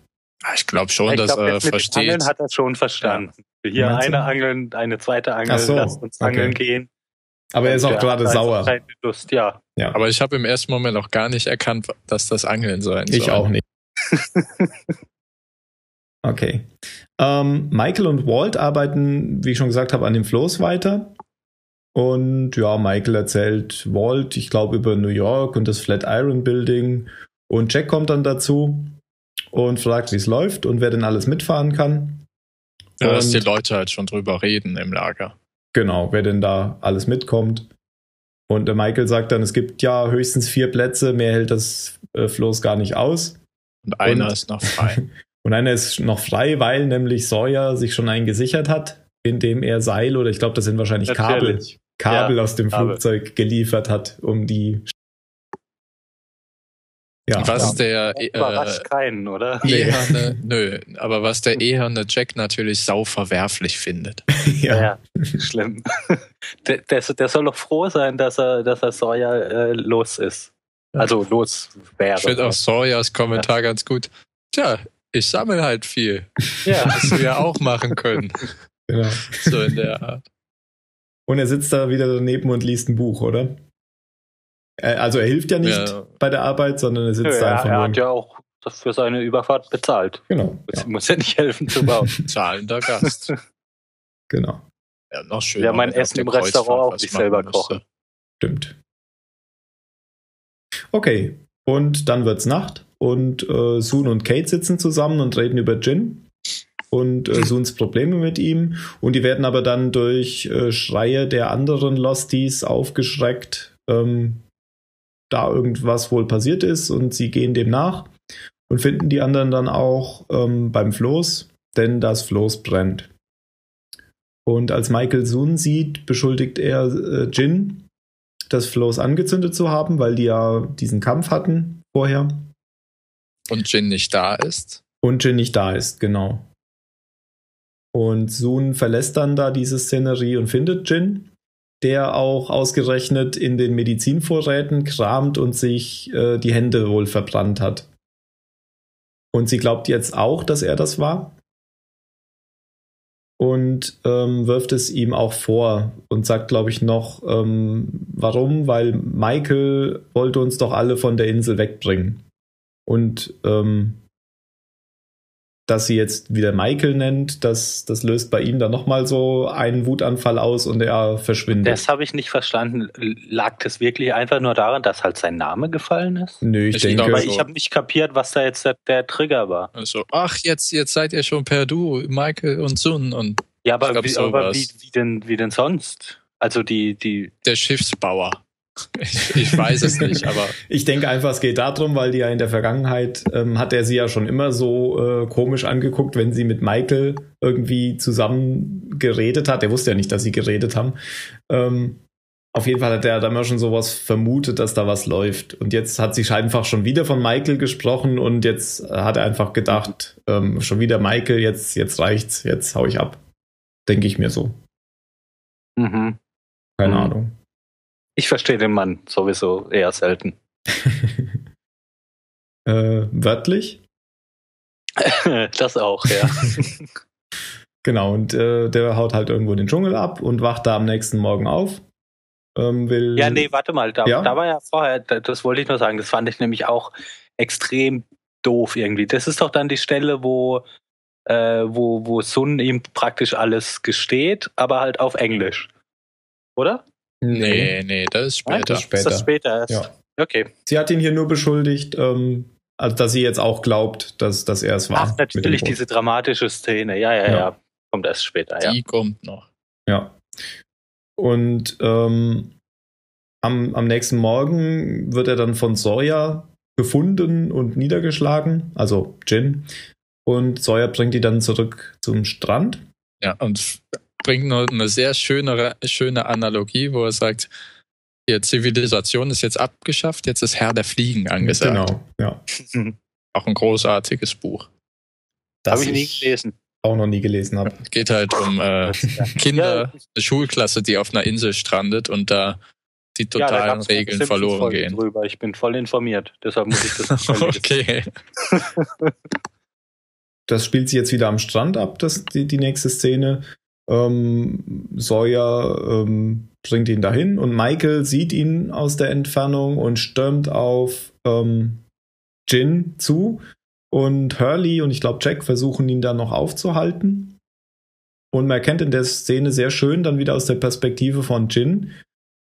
[SPEAKER 2] Ah, ich glaube schon, ich dass glaub, er versteht.
[SPEAKER 3] Angeln hat er schon verstanden. Ja. Hier eine Angeln, eine zweite Angeln, so, lass uns okay. angeln gehen.
[SPEAKER 1] Aber er ist auch gerade sauer.
[SPEAKER 3] Lust, ja.
[SPEAKER 2] ja. Aber ich habe im ersten Moment auch gar nicht erkannt, dass das Angeln sein
[SPEAKER 1] soll. Ich auch nicht. okay. Ähm, Michael und Walt arbeiten, wie ich schon gesagt habe, an dem Floß weiter. Und ja, Michael erzählt Walt, ich glaube, über New York und das Flatiron Building und Jack kommt dann dazu und fragt, wie es läuft und wer denn alles mitfahren kann.
[SPEAKER 2] Ja, dass die Leute halt schon drüber reden im Lager.
[SPEAKER 1] Genau, wer denn da alles mitkommt. Und der Michael sagt dann, es gibt ja höchstens vier Plätze, mehr hält das äh, Floß gar nicht aus.
[SPEAKER 2] Und einer und, ist noch frei.
[SPEAKER 1] und einer ist noch frei, weil nämlich Sawyer sich schon einen gesichert hat, indem er Seil oder ich glaube, das sind wahrscheinlich Natürlich. Kabel, Kabel ja, aus dem Kabel. Flugzeug geliefert hat, um die
[SPEAKER 2] ja, was ja. der
[SPEAKER 3] äh, überrascht keinen, oder?
[SPEAKER 2] Eherne, nö, aber was der eherne Jack natürlich sau verwerflich findet.
[SPEAKER 3] ja. ja, schlimm. Der, der, der, soll doch froh sein, dass er, dass er Sawyer äh, los ist. Also los wäre.
[SPEAKER 2] Ich finde auch Sawyers Kommentar ja. ganz gut. Tja, ich sammle halt viel. Ja. Was wir ja auch machen können. Genau. So in der Art.
[SPEAKER 1] Und er sitzt da wieder daneben und liest ein Buch, oder? Äh, also er hilft ja nicht ja. bei der Arbeit, sondern er sitzt ja, da einfach
[SPEAKER 3] er nur. Er hat ja auch für seine Überfahrt bezahlt.
[SPEAKER 1] Genau.
[SPEAKER 3] Ja. Muss ja nicht helfen zu bauen.
[SPEAKER 2] Zahlender Gast.
[SPEAKER 1] genau.
[SPEAKER 2] Ja, noch schön.
[SPEAKER 3] Ja, mein Essen im Restaurant auch sich selber kochen.
[SPEAKER 1] Stimmt. Okay. Und dann wird's Nacht und äh, Sun und Kate sitzen zusammen und reden über Jin und äh, Suns Probleme mit ihm. Und die werden aber dann durch äh, Schreie der anderen Losties aufgeschreckt, ähm, da irgendwas wohl passiert ist und sie gehen dem nach und finden die anderen dann auch ähm, beim Floß, denn das Floß brennt. Und als Michael Sun sieht, beschuldigt er äh, Jin, das Floß angezündet zu haben, weil die ja diesen Kampf hatten vorher.
[SPEAKER 2] Und Jin nicht da ist.
[SPEAKER 1] Und Jin nicht da ist, genau. Und Sun verlässt dann da diese Szenerie und findet Jin, der auch ausgerechnet in den Medizinvorräten kramt und sich äh, die Hände wohl verbrannt hat. Und sie glaubt jetzt auch, dass er das war. Und ähm, wirft es ihm auch vor und sagt, glaube ich, noch, ähm, warum? Weil Michael wollte uns doch alle von der Insel wegbringen. Und ähm, dass sie jetzt wieder Michael nennt, das, das löst bei ihm dann nochmal so einen Wutanfall aus und er verschwindet.
[SPEAKER 3] Das habe ich nicht verstanden. Lag das wirklich einfach nur daran, dass halt sein Name gefallen ist?
[SPEAKER 1] Nö, ich, ich denke.
[SPEAKER 3] Aber ich habe nicht kapiert, was da jetzt der, der, Trigger war.
[SPEAKER 2] Also, ach, jetzt, jetzt seid ihr schon per Du, Michael und Sun und.
[SPEAKER 3] Ja, aber, wie, aber wie, wie, denn, wie denn sonst? Also die, die.
[SPEAKER 2] Der Schiffsbauer. Ich, ich, weiß es nicht, aber.
[SPEAKER 1] ich denke einfach, es geht darum, weil die ja in der Vergangenheit ähm, hat er sie ja schon immer so äh, komisch angeguckt, wenn sie mit Michael irgendwie zusammen geredet hat. Er wusste ja nicht, dass sie geredet haben. Ähm, auf jeden Fall hat er da immer schon sowas vermutet, dass da was läuft. Und jetzt hat sie einfach schon wieder von Michael gesprochen und jetzt hat er einfach gedacht, ähm, schon wieder Michael, jetzt, jetzt reicht's, jetzt hau ich ab. Denke ich mir so.
[SPEAKER 3] Mhm.
[SPEAKER 1] Keine mhm. Ahnung.
[SPEAKER 3] Ich verstehe den Mann sowieso eher selten.
[SPEAKER 1] äh, wörtlich?
[SPEAKER 3] das auch, ja.
[SPEAKER 1] genau, und äh, der haut halt irgendwo den Dschungel ab und wacht da am nächsten Morgen auf. Ähm, will
[SPEAKER 3] ja, nee, warte mal, da, ja? da war ja vorher, das wollte ich nur sagen, das fand ich nämlich auch extrem doof irgendwie. Das ist doch dann die Stelle, wo, äh, wo, wo Sun ihm praktisch alles gesteht, aber halt auf Englisch. Oder?
[SPEAKER 2] Nee, nee, das ist später.
[SPEAKER 3] Das ist später. Ist das später?
[SPEAKER 1] Ja.
[SPEAKER 3] Okay.
[SPEAKER 1] Sie hat ihn hier nur beschuldigt, ähm, also dass sie jetzt auch glaubt, dass, dass er es war.
[SPEAKER 3] Ach, natürlich diese dramatische Szene. Ja, ja, ja, ja. Kommt erst später,
[SPEAKER 2] Die ja. kommt noch.
[SPEAKER 1] Ja. Und ähm, am, am nächsten Morgen wird er dann von Sawyer gefunden und niedergeschlagen, also Jin. Und Sawyer bringt die dann zurück zum Strand.
[SPEAKER 2] Ja, und bringt noch eine sehr schöne, schöne Analogie, wo er sagt, die Zivilisation ist jetzt abgeschafft, jetzt ist Herr der Fliegen angesagt.
[SPEAKER 1] Genau, ja.
[SPEAKER 2] Auch ein großartiges Buch.
[SPEAKER 3] Habe ich nie gelesen.
[SPEAKER 1] Auch noch nie gelesen habe.
[SPEAKER 2] Geht halt um äh, Kinder, eine Schulklasse, die auf einer Insel strandet und da die totalen ja, Regeln verloren gehen.
[SPEAKER 3] Drüber. Ich bin voll informiert, deshalb muss ich das.
[SPEAKER 2] okay.
[SPEAKER 1] das spielt sich jetzt wieder am Strand ab, das, die, die nächste Szene. Ähm, Sawyer ähm, bringt ihn dahin und Michael sieht ihn aus der Entfernung und stürmt auf ähm, Jin zu. Und Hurley und ich glaube Jack versuchen ihn dann noch aufzuhalten. Und man erkennt in der Szene sehr schön dann wieder aus der Perspektive von Jin,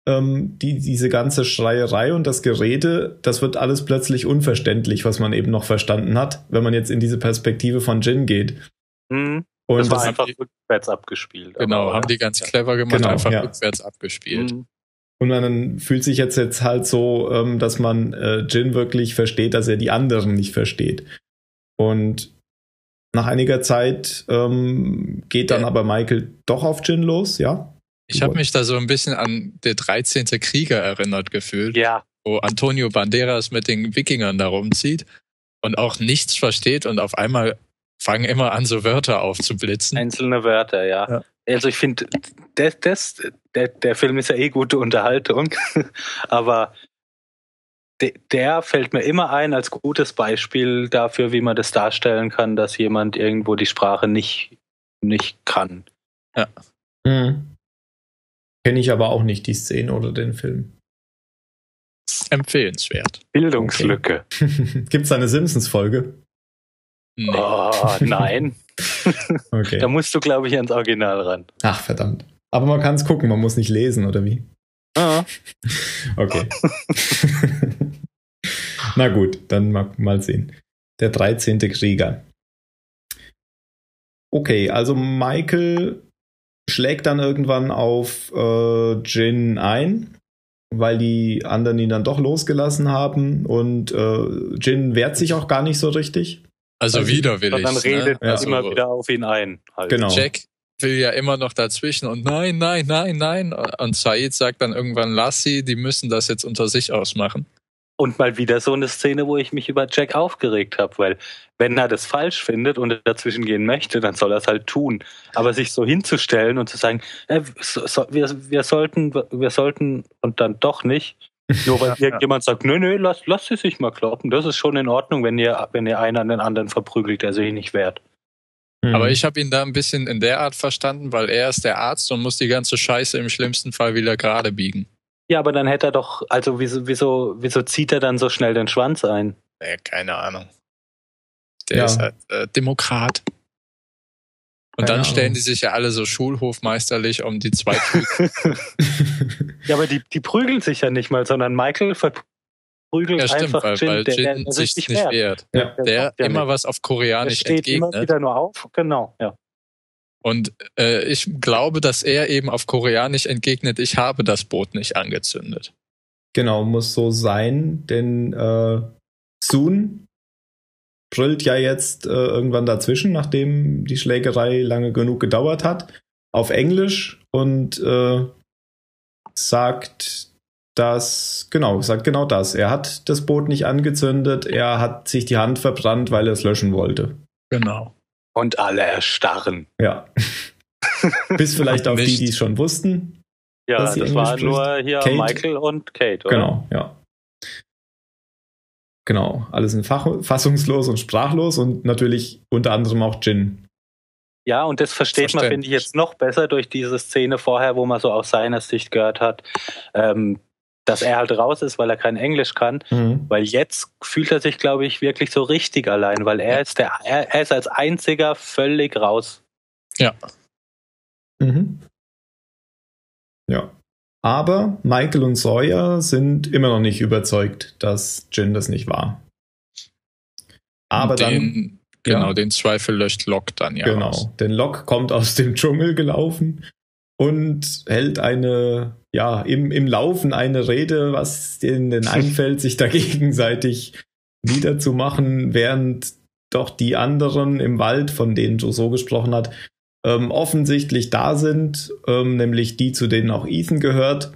[SPEAKER 1] ähm, die, diese ganze Schreierei und das Gerede, das wird alles plötzlich unverständlich, was man eben noch verstanden hat, wenn man jetzt in diese Perspektive von Jin geht.
[SPEAKER 3] Mhm. Und das war das einfach rückwärts abgespielt.
[SPEAKER 2] Genau, aber, haben die ganz clever gemacht, genau, einfach ja. rückwärts abgespielt. Mhm.
[SPEAKER 1] Und man fühlt sich jetzt, jetzt halt so, ähm, dass man äh, Jin wirklich versteht, dass er die anderen nicht versteht. Und nach einiger Zeit ähm, geht dann ja. aber Michael doch auf Jin los, ja?
[SPEAKER 2] Ich habe mich da so ein bisschen an der 13. Krieger erinnert gefühlt.
[SPEAKER 3] Ja.
[SPEAKER 2] Wo Antonio Banderas mit den Wikingern da rumzieht und auch nichts versteht und auf einmal fangen immer an, so Wörter aufzublitzen.
[SPEAKER 3] Einzelne Wörter, ja. ja. Also ich finde, das, das, der, der Film ist ja eh gute Unterhaltung, aber de, der fällt mir immer ein als gutes Beispiel dafür, wie man das darstellen kann, dass jemand irgendwo die Sprache nicht, nicht kann.
[SPEAKER 2] Ja.
[SPEAKER 1] Mhm. Kenne ich aber auch nicht die Szene oder den Film.
[SPEAKER 2] Empfehlenswert.
[SPEAKER 3] Bildungslücke.
[SPEAKER 1] Okay. Gibt es eine Simpsons-Folge?
[SPEAKER 3] Nee. Oh, nein.
[SPEAKER 1] okay.
[SPEAKER 3] Da musst du, glaube ich, ans Original ran.
[SPEAKER 1] Ach, verdammt. Aber man kann es gucken, man muss nicht lesen, oder wie?
[SPEAKER 3] Ah.
[SPEAKER 1] Okay. Na gut, dann mal, mal sehen. Der 13. Krieger. Okay, also Michael schlägt dann irgendwann auf äh, Jin ein, weil die anderen ihn dann doch losgelassen haben und äh, Jin wehrt sich auch gar nicht so richtig.
[SPEAKER 2] Also, also widerwillig.
[SPEAKER 3] Dann redet ne? also, immer wieder auf ihn ein.
[SPEAKER 2] Halt. Genau. Jack will ja immer noch dazwischen und nein, nein, nein, nein. Und Said sagt dann irgendwann, lass sie, die müssen das jetzt unter sich ausmachen.
[SPEAKER 3] Und mal wieder so eine Szene, wo ich mich über Jack aufgeregt habe, weil wenn er das falsch findet und dazwischen gehen möchte, dann soll er es halt tun. Aber sich so hinzustellen und zu sagen, äh, so, so, wir, wir sollten, wir sollten und dann doch nicht, nur weil irgendjemand sagt, nö, nö, lass, lass sie sich mal kloppen. Das ist schon in Ordnung, wenn ihr, wenn ihr einen an den anderen verprügelt, der sich nicht wehrt.
[SPEAKER 2] Mhm. Aber ich habe ihn da ein bisschen in der Art verstanden, weil er ist der Arzt und muss die ganze Scheiße im schlimmsten Fall wieder gerade biegen.
[SPEAKER 3] Ja, aber dann hätte er doch, also wieso, wieso, wieso zieht er dann so schnell den Schwanz ein?
[SPEAKER 2] Ja, keine Ahnung. Der ja. ist halt äh, Demokrat. Und dann stellen die sich ja alle so schulhofmeisterlich um die zwei
[SPEAKER 3] Ja, aber die, die prügeln sich ja nicht mal, sondern Michael verprügelt ja, stimmt, einfach
[SPEAKER 2] weil,
[SPEAKER 3] Jin,
[SPEAKER 2] weil
[SPEAKER 3] der,
[SPEAKER 2] Jin der, sich nicht wehrt. wehrt.
[SPEAKER 3] Ja.
[SPEAKER 2] Der, der immer nicht. was auf Koreanisch der steht entgegnet. immer
[SPEAKER 3] wieder nur auf, genau, ja.
[SPEAKER 2] Und äh, ich glaube, dass er eben auf Koreanisch entgegnet, ich habe das Boot nicht angezündet.
[SPEAKER 1] Genau, muss so sein, denn äh, Soon brüllt ja jetzt äh, irgendwann dazwischen, nachdem die Schlägerei lange genug gedauert hat, auf Englisch und äh, sagt, dass, genau, sagt genau das. Er hat das Boot nicht angezündet, er hat sich die Hand verbrannt, weil er es löschen wollte.
[SPEAKER 2] Genau.
[SPEAKER 3] Und alle erstarren.
[SPEAKER 1] Ja. Bis vielleicht auf die, die es schon wussten.
[SPEAKER 3] Ja, das war nur hier Kate. Michael und Kate,
[SPEAKER 1] oder? Genau, ja. Genau, alles in Fach fassungslos und sprachlos und natürlich unter anderem auch Jin.
[SPEAKER 3] Ja, und das versteht man, finde ich, jetzt noch besser durch diese Szene vorher, wo man so aus seiner Sicht gehört hat, ähm, dass er halt raus ist, weil er kein Englisch kann. Mhm. Weil jetzt fühlt er sich, glaube ich, wirklich so richtig allein, weil er ist der, er, er ist als einziger völlig raus.
[SPEAKER 2] Ja.
[SPEAKER 1] Mhm. Ja. Aber Michael und Sawyer sind immer noch nicht überzeugt, dass Jin das nicht war.
[SPEAKER 2] Aber den, dann. Genau, ja, den Zweifel löscht Locke dann ja.
[SPEAKER 1] Genau. Aus. Denn Locke kommt aus dem Dschungel gelaufen und hält eine, ja, im, im Laufen eine Rede, was denen einfällt, sich da gegenseitig niederzumachen, während doch die anderen im Wald, von denen Joe so gesprochen hat, ähm, offensichtlich da sind, ähm, nämlich die, zu denen auch Ethan gehört,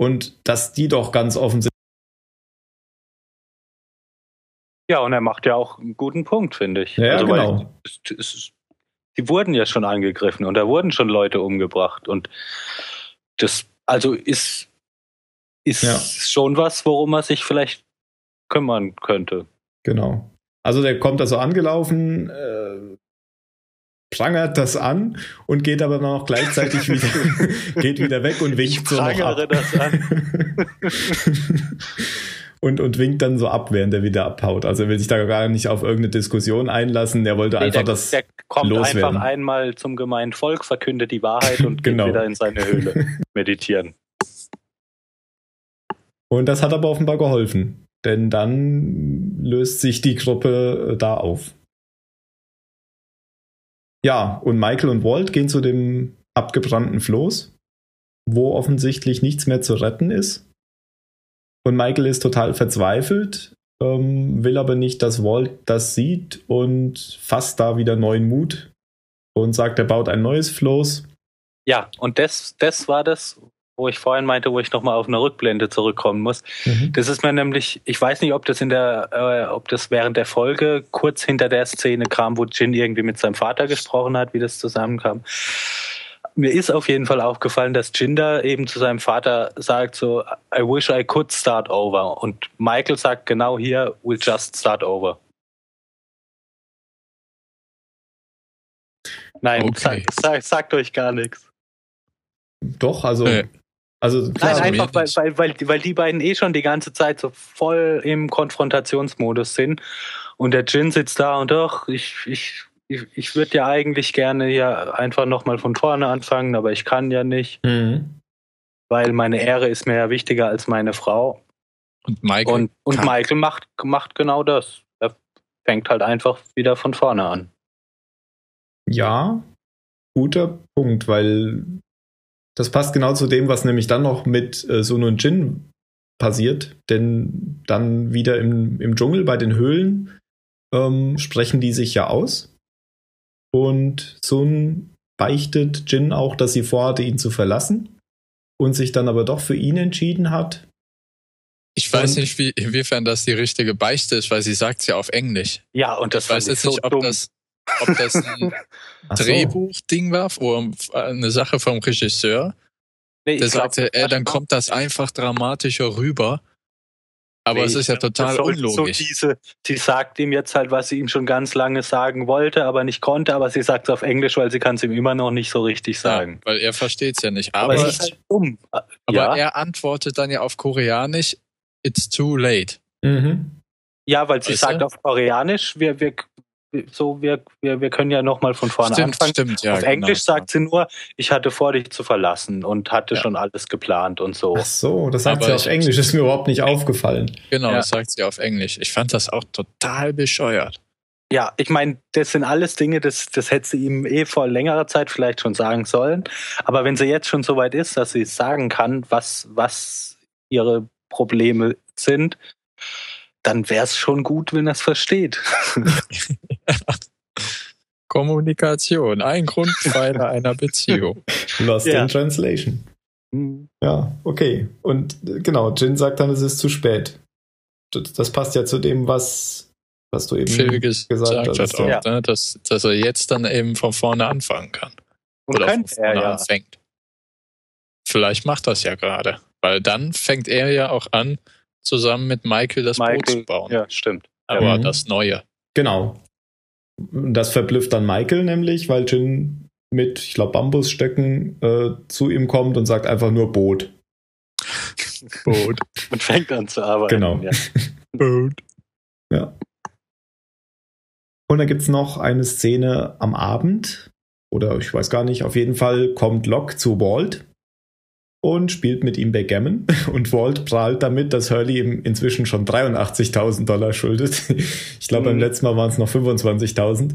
[SPEAKER 1] und dass die doch ganz offensichtlich.
[SPEAKER 3] Ja, und er macht ja auch einen guten Punkt, finde ich.
[SPEAKER 1] Ja, also, genau. Es,
[SPEAKER 3] es, die wurden ja schon angegriffen und da wurden schon Leute umgebracht. Und das, also ist, ist ja. schon was, worum man sich vielleicht kümmern könnte.
[SPEAKER 1] Genau. Also der kommt da so angelaufen, äh, prangert das an und geht aber noch gleichzeitig wieder, geht wieder weg und winkt ich so noch ab. Das an. und, und winkt dann so ab, während er wieder abhaut. Also er will sich da gar nicht auf irgendeine Diskussion einlassen. Er wollte nee, einfach der, das der
[SPEAKER 3] kommt
[SPEAKER 1] loswerden.
[SPEAKER 3] einfach einmal zum gemeinen Volk, verkündet die Wahrheit und genau. geht wieder in seine Höhle meditieren.
[SPEAKER 1] Und das hat aber offenbar geholfen, denn dann löst sich die Gruppe da auf. Ja, und Michael und Walt gehen zu dem abgebrannten Floß, wo offensichtlich nichts mehr zu retten ist. Und Michael ist total verzweifelt, ähm, will aber nicht, dass Walt das sieht und fasst da wieder neuen Mut und sagt, er baut ein neues Floß.
[SPEAKER 3] Ja, und das, das war das, wo ich vorhin meinte, wo ich nochmal auf eine Rückblende zurückkommen muss. Mhm. Das ist mir nämlich, ich weiß nicht, ob das in der, äh, ob das während der Folge kurz hinter der Szene kam, wo Jin irgendwie mit seinem Vater gesprochen hat, wie das zusammenkam. Mir ist auf jeden Fall aufgefallen, dass Jinder eben zu seinem Vater sagt so, I wish I could start over. Und Michael sagt genau hier, we'll just start over. Nein, okay. sagt, sagt, sagt euch gar nichts.
[SPEAKER 1] Doch, also äh. Also
[SPEAKER 3] klar, Nein, einfach weil, weil, weil, weil die beiden eh schon die ganze Zeit so voll im Konfrontationsmodus sind. Und der Jin sitzt da und doch, ich, ich, ich, ich würde ja eigentlich gerne ja einfach nochmal von vorne anfangen, aber ich kann ja nicht. Mhm. Weil meine Ehre ist mir ja wichtiger als meine Frau.
[SPEAKER 2] Und Michael,
[SPEAKER 3] und, und Michael macht, macht genau das. Er fängt halt einfach wieder von vorne an.
[SPEAKER 1] Ja, guter Punkt, weil das passt genau zu dem, was nämlich dann noch mit äh, Sun und Jin passiert, denn dann wieder im, im Dschungel bei den Höhlen ähm, sprechen die sich ja aus. Und Sun beichtet Jin auch, dass sie vorhatte, ihn zu verlassen und sich dann aber doch für ihn entschieden hat.
[SPEAKER 2] Ich weiß und, nicht, wie, inwiefern das die richtige Beichte ist, weil sie sagt es ja auf Englisch.
[SPEAKER 3] Ja, und das
[SPEAKER 2] ich weiß jetzt so nicht, ob dumm. das, ob das ein Drehbuchding war oder eine Sache vom Regisseur. Nee, der sagte, glaub, ey, dann kommt das einfach dramatischer rüber. Aber nee, es ist ja total so, unlogisch.
[SPEAKER 3] So diese, sie sagt ihm jetzt halt, was sie ihm schon ganz lange sagen wollte, aber nicht konnte, aber sie sagt es auf Englisch, weil sie kann es ihm immer noch nicht so richtig sagen.
[SPEAKER 2] Ja, weil er versteht es ja nicht. Aber, aber,
[SPEAKER 3] ist halt dumm.
[SPEAKER 2] aber ja. er antwortet dann ja auf Koreanisch, it's too late.
[SPEAKER 3] Mhm. Ja, weil sie weißt sagt du? auf Koreanisch, wir, wir, so, wir, wir, wir können ja nochmal von vorne
[SPEAKER 2] stimmt,
[SPEAKER 3] anfangen.
[SPEAKER 2] Stimmt, ja,
[SPEAKER 3] Auf genau, Englisch sagt sie nur, ich hatte vor, dich zu verlassen und hatte ja. schon alles geplant und so.
[SPEAKER 1] Ach so, das sagt Aber sie auf Englisch, ist mir überhaupt nicht aufgefallen.
[SPEAKER 2] Genau, ja. das sagt sie auf Englisch. Ich fand das auch total bescheuert.
[SPEAKER 3] Ja, ich meine, das sind alles Dinge, das, das hätte sie ihm eh vor längerer Zeit vielleicht schon sagen sollen. Aber wenn sie jetzt schon so weit ist, dass sie sagen kann, was, was ihre Probleme sind, dann wäre es schon gut, wenn er es versteht.
[SPEAKER 2] Kommunikation, ein Grundpfeiler einer Beziehung.
[SPEAKER 1] Lost ja. in Translation. Mhm. Ja, okay. Und äh, genau, Jin sagt dann, es ist zu spät. Das passt ja zu dem, was, was du eben
[SPEAKER 2] Phil gesagt, gesagt hast. Auch, ja. ne, dass, dass er jetzt dann eben von vorne anfangen kann.
[SPEAKER 3] Und Oder von vorne er, ja.
[SPEAKER 2] anfängt. Vielleicht macht das ja gerade. Weil dann fängt er ja auch an, zusammen mit Michael das Michael, Boot zu bauen.
[SPEAKER 3] Ja, stimmt.
[SPEAKER 2] Aber mhm. das Neue.
[SPEAKER 1] Genau. Das verblüfft dann Michael nämlich, weil Jin mit, ich glaube, Bambusstöcken äh, zu ihm kommt und sagt einfach nur Boot.
[SPEAKER 3] Boot. und fängt an zu arbeiten.
[SPEAKER 1] Genau. Ja. Boot. Ja. Und dann gibt es noch eine Szene am Abend, oder ich weiß gar nicht, auf jeden Fall kommt Locke zu Walt und spielt mit ihm Backgammon. Und Walt prahlt damit, dass Hurley ihm inzwischen schon 83.000 Dollar schuldet. Ich glaube, mhm. beim letzten Mal waren es noch 25.000.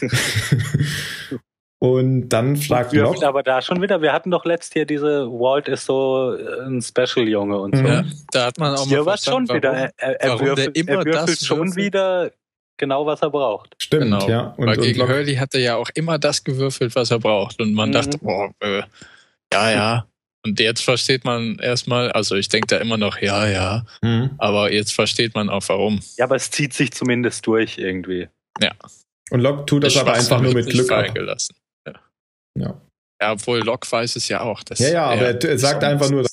[SPEAKER 1] und dann fragt
[SPEAKER 3] wir Locke. Aber da schon wieder, wir hatten doch letzt hier diese, Walt ist so äh, ein Special-Junge und so. Ja,
[SPEAKER 2] da hat man auch
[SPEAKER 3] hier mal schon wieder. Er, er, würfelt, er würfelt schon würfelt. wieder genau, was er braucht.
[SPEAKER 1] Stimmt, genau. ja.
[SPEAKER 2] Und, Weil gegen und Hurley hat er ja auch immer das gewürfelt, was er braucht. Und man mhm. dachte, boah, äh, ja, ja, und jetzt versteht man erstmal, also ich denke da immer noch, ja, ja, mhm. aber jetzt versteht man auch warum.
[SPEAKER 3] Ja, aber es zieht sich zumindest durch irgendwie.
[SPEAKER 2] Ja.
[SPEAKER 1] Und Locke tut das aber einfach nur mit Glück
[SPEAKER 2] freigelassen. Ja. ja. Ja, obwohl Locke weiß es ja auch.
[SPEAKER 1] ja, ja, aber er, er sagt einfach nur.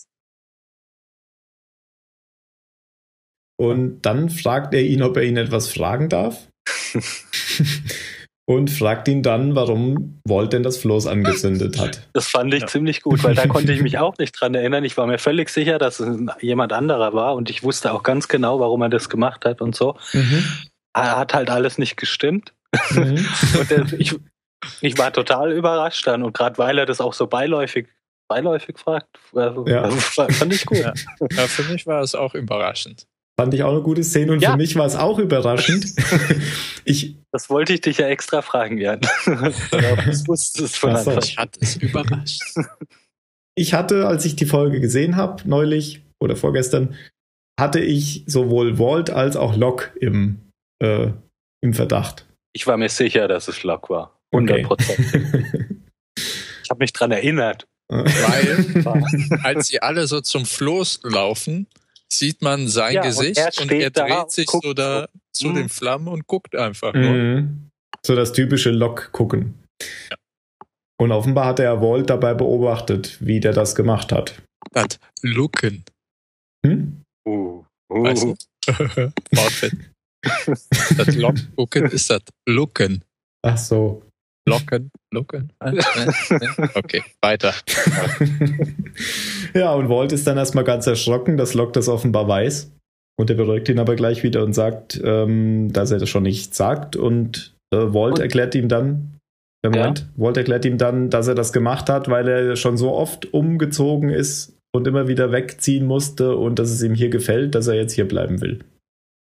[SPEAKER 1] Und dann fragt er ihn, ob er ihn etwas fragen darf. und fragt ihn dann, warum Walt denn das Floß angezündet hat.
[SPEAKER 3] Das fand ich ja. ziemlich gut, weil da konnte ich mich auch nicht dran erinnern. Ich war mir völlig sicher, dass es jemand anderer war und ich wusste auch ganz genau, warum er das gemacht hat und so. Mhm. Hat halt alles nicht gestimmt. Mhm. und der, ich, ich war total überrascht dann und gerade weil er das auch so beiläufig beiläufig fragt, also, ja. fand ich gut. Ja.
[SPEAKER 2] ja, für mich war es auch überraschend.
[SPEAKER 1] Fand ich auch eine gute Szene und ja. für mich war es auch überraschend.
[SPEAKER 3] ich, das wollte ich dich ja extra fragen, Jan. das wusstest von
[SPEAKER 2] Anfang. Ich hatte es überrascht.
[SPEAKER 1] Ich hatte, als ich die Folge gesehen habe, neulich oder vorgestern, hatte ich sowohl Walt als auch Locke im, äh, im Verdacht.
[SPEAKER 3] Ich war mir sicher, dass es Locke war. 100 Prozent. Okay. ich habe mich dran erinnert.
[SPEAKER 2] Weil, als sie alle so zum Floß laufen, sieht man sein ja, Gesicht und er, und er dreht sich so da zu mhm. den Flammen und guckt einfach. Mhm.
[SPEAKER 1] So das typische Lock gucken. Ja. Und offenbar hat er Walt dabei beobachtet, wie der das gemacht hat.
[SPEAKER 2] Das Looken.
[SPEAKER 3] Hm? Uh, uh.
[SPEAKER 2] Weißt du? das Lock gucken ist das Looken.
[SPEAKER 1] Ach so.
[SPEAKER 2] Locken, locken. Okay, weiter.
[SPEAKER 1] ja, und Walt ist dann erstmal ganz erschrocken, dass Locke das offenbar weiß. Und er beruhigt ihn aber gleich wieder und sagt, ähm, dass er das schon nicht sagt. Und äh, Walt und? erklärt ihm dann, äh, Moment, ja. Walt erklärt ihm dann, dass er das gemacht hat, weil er schon so oft umgezogen ist und immer wieder wegziehen musste und dass es ihm hier gefällt, dass er jetzt hier bleiben will.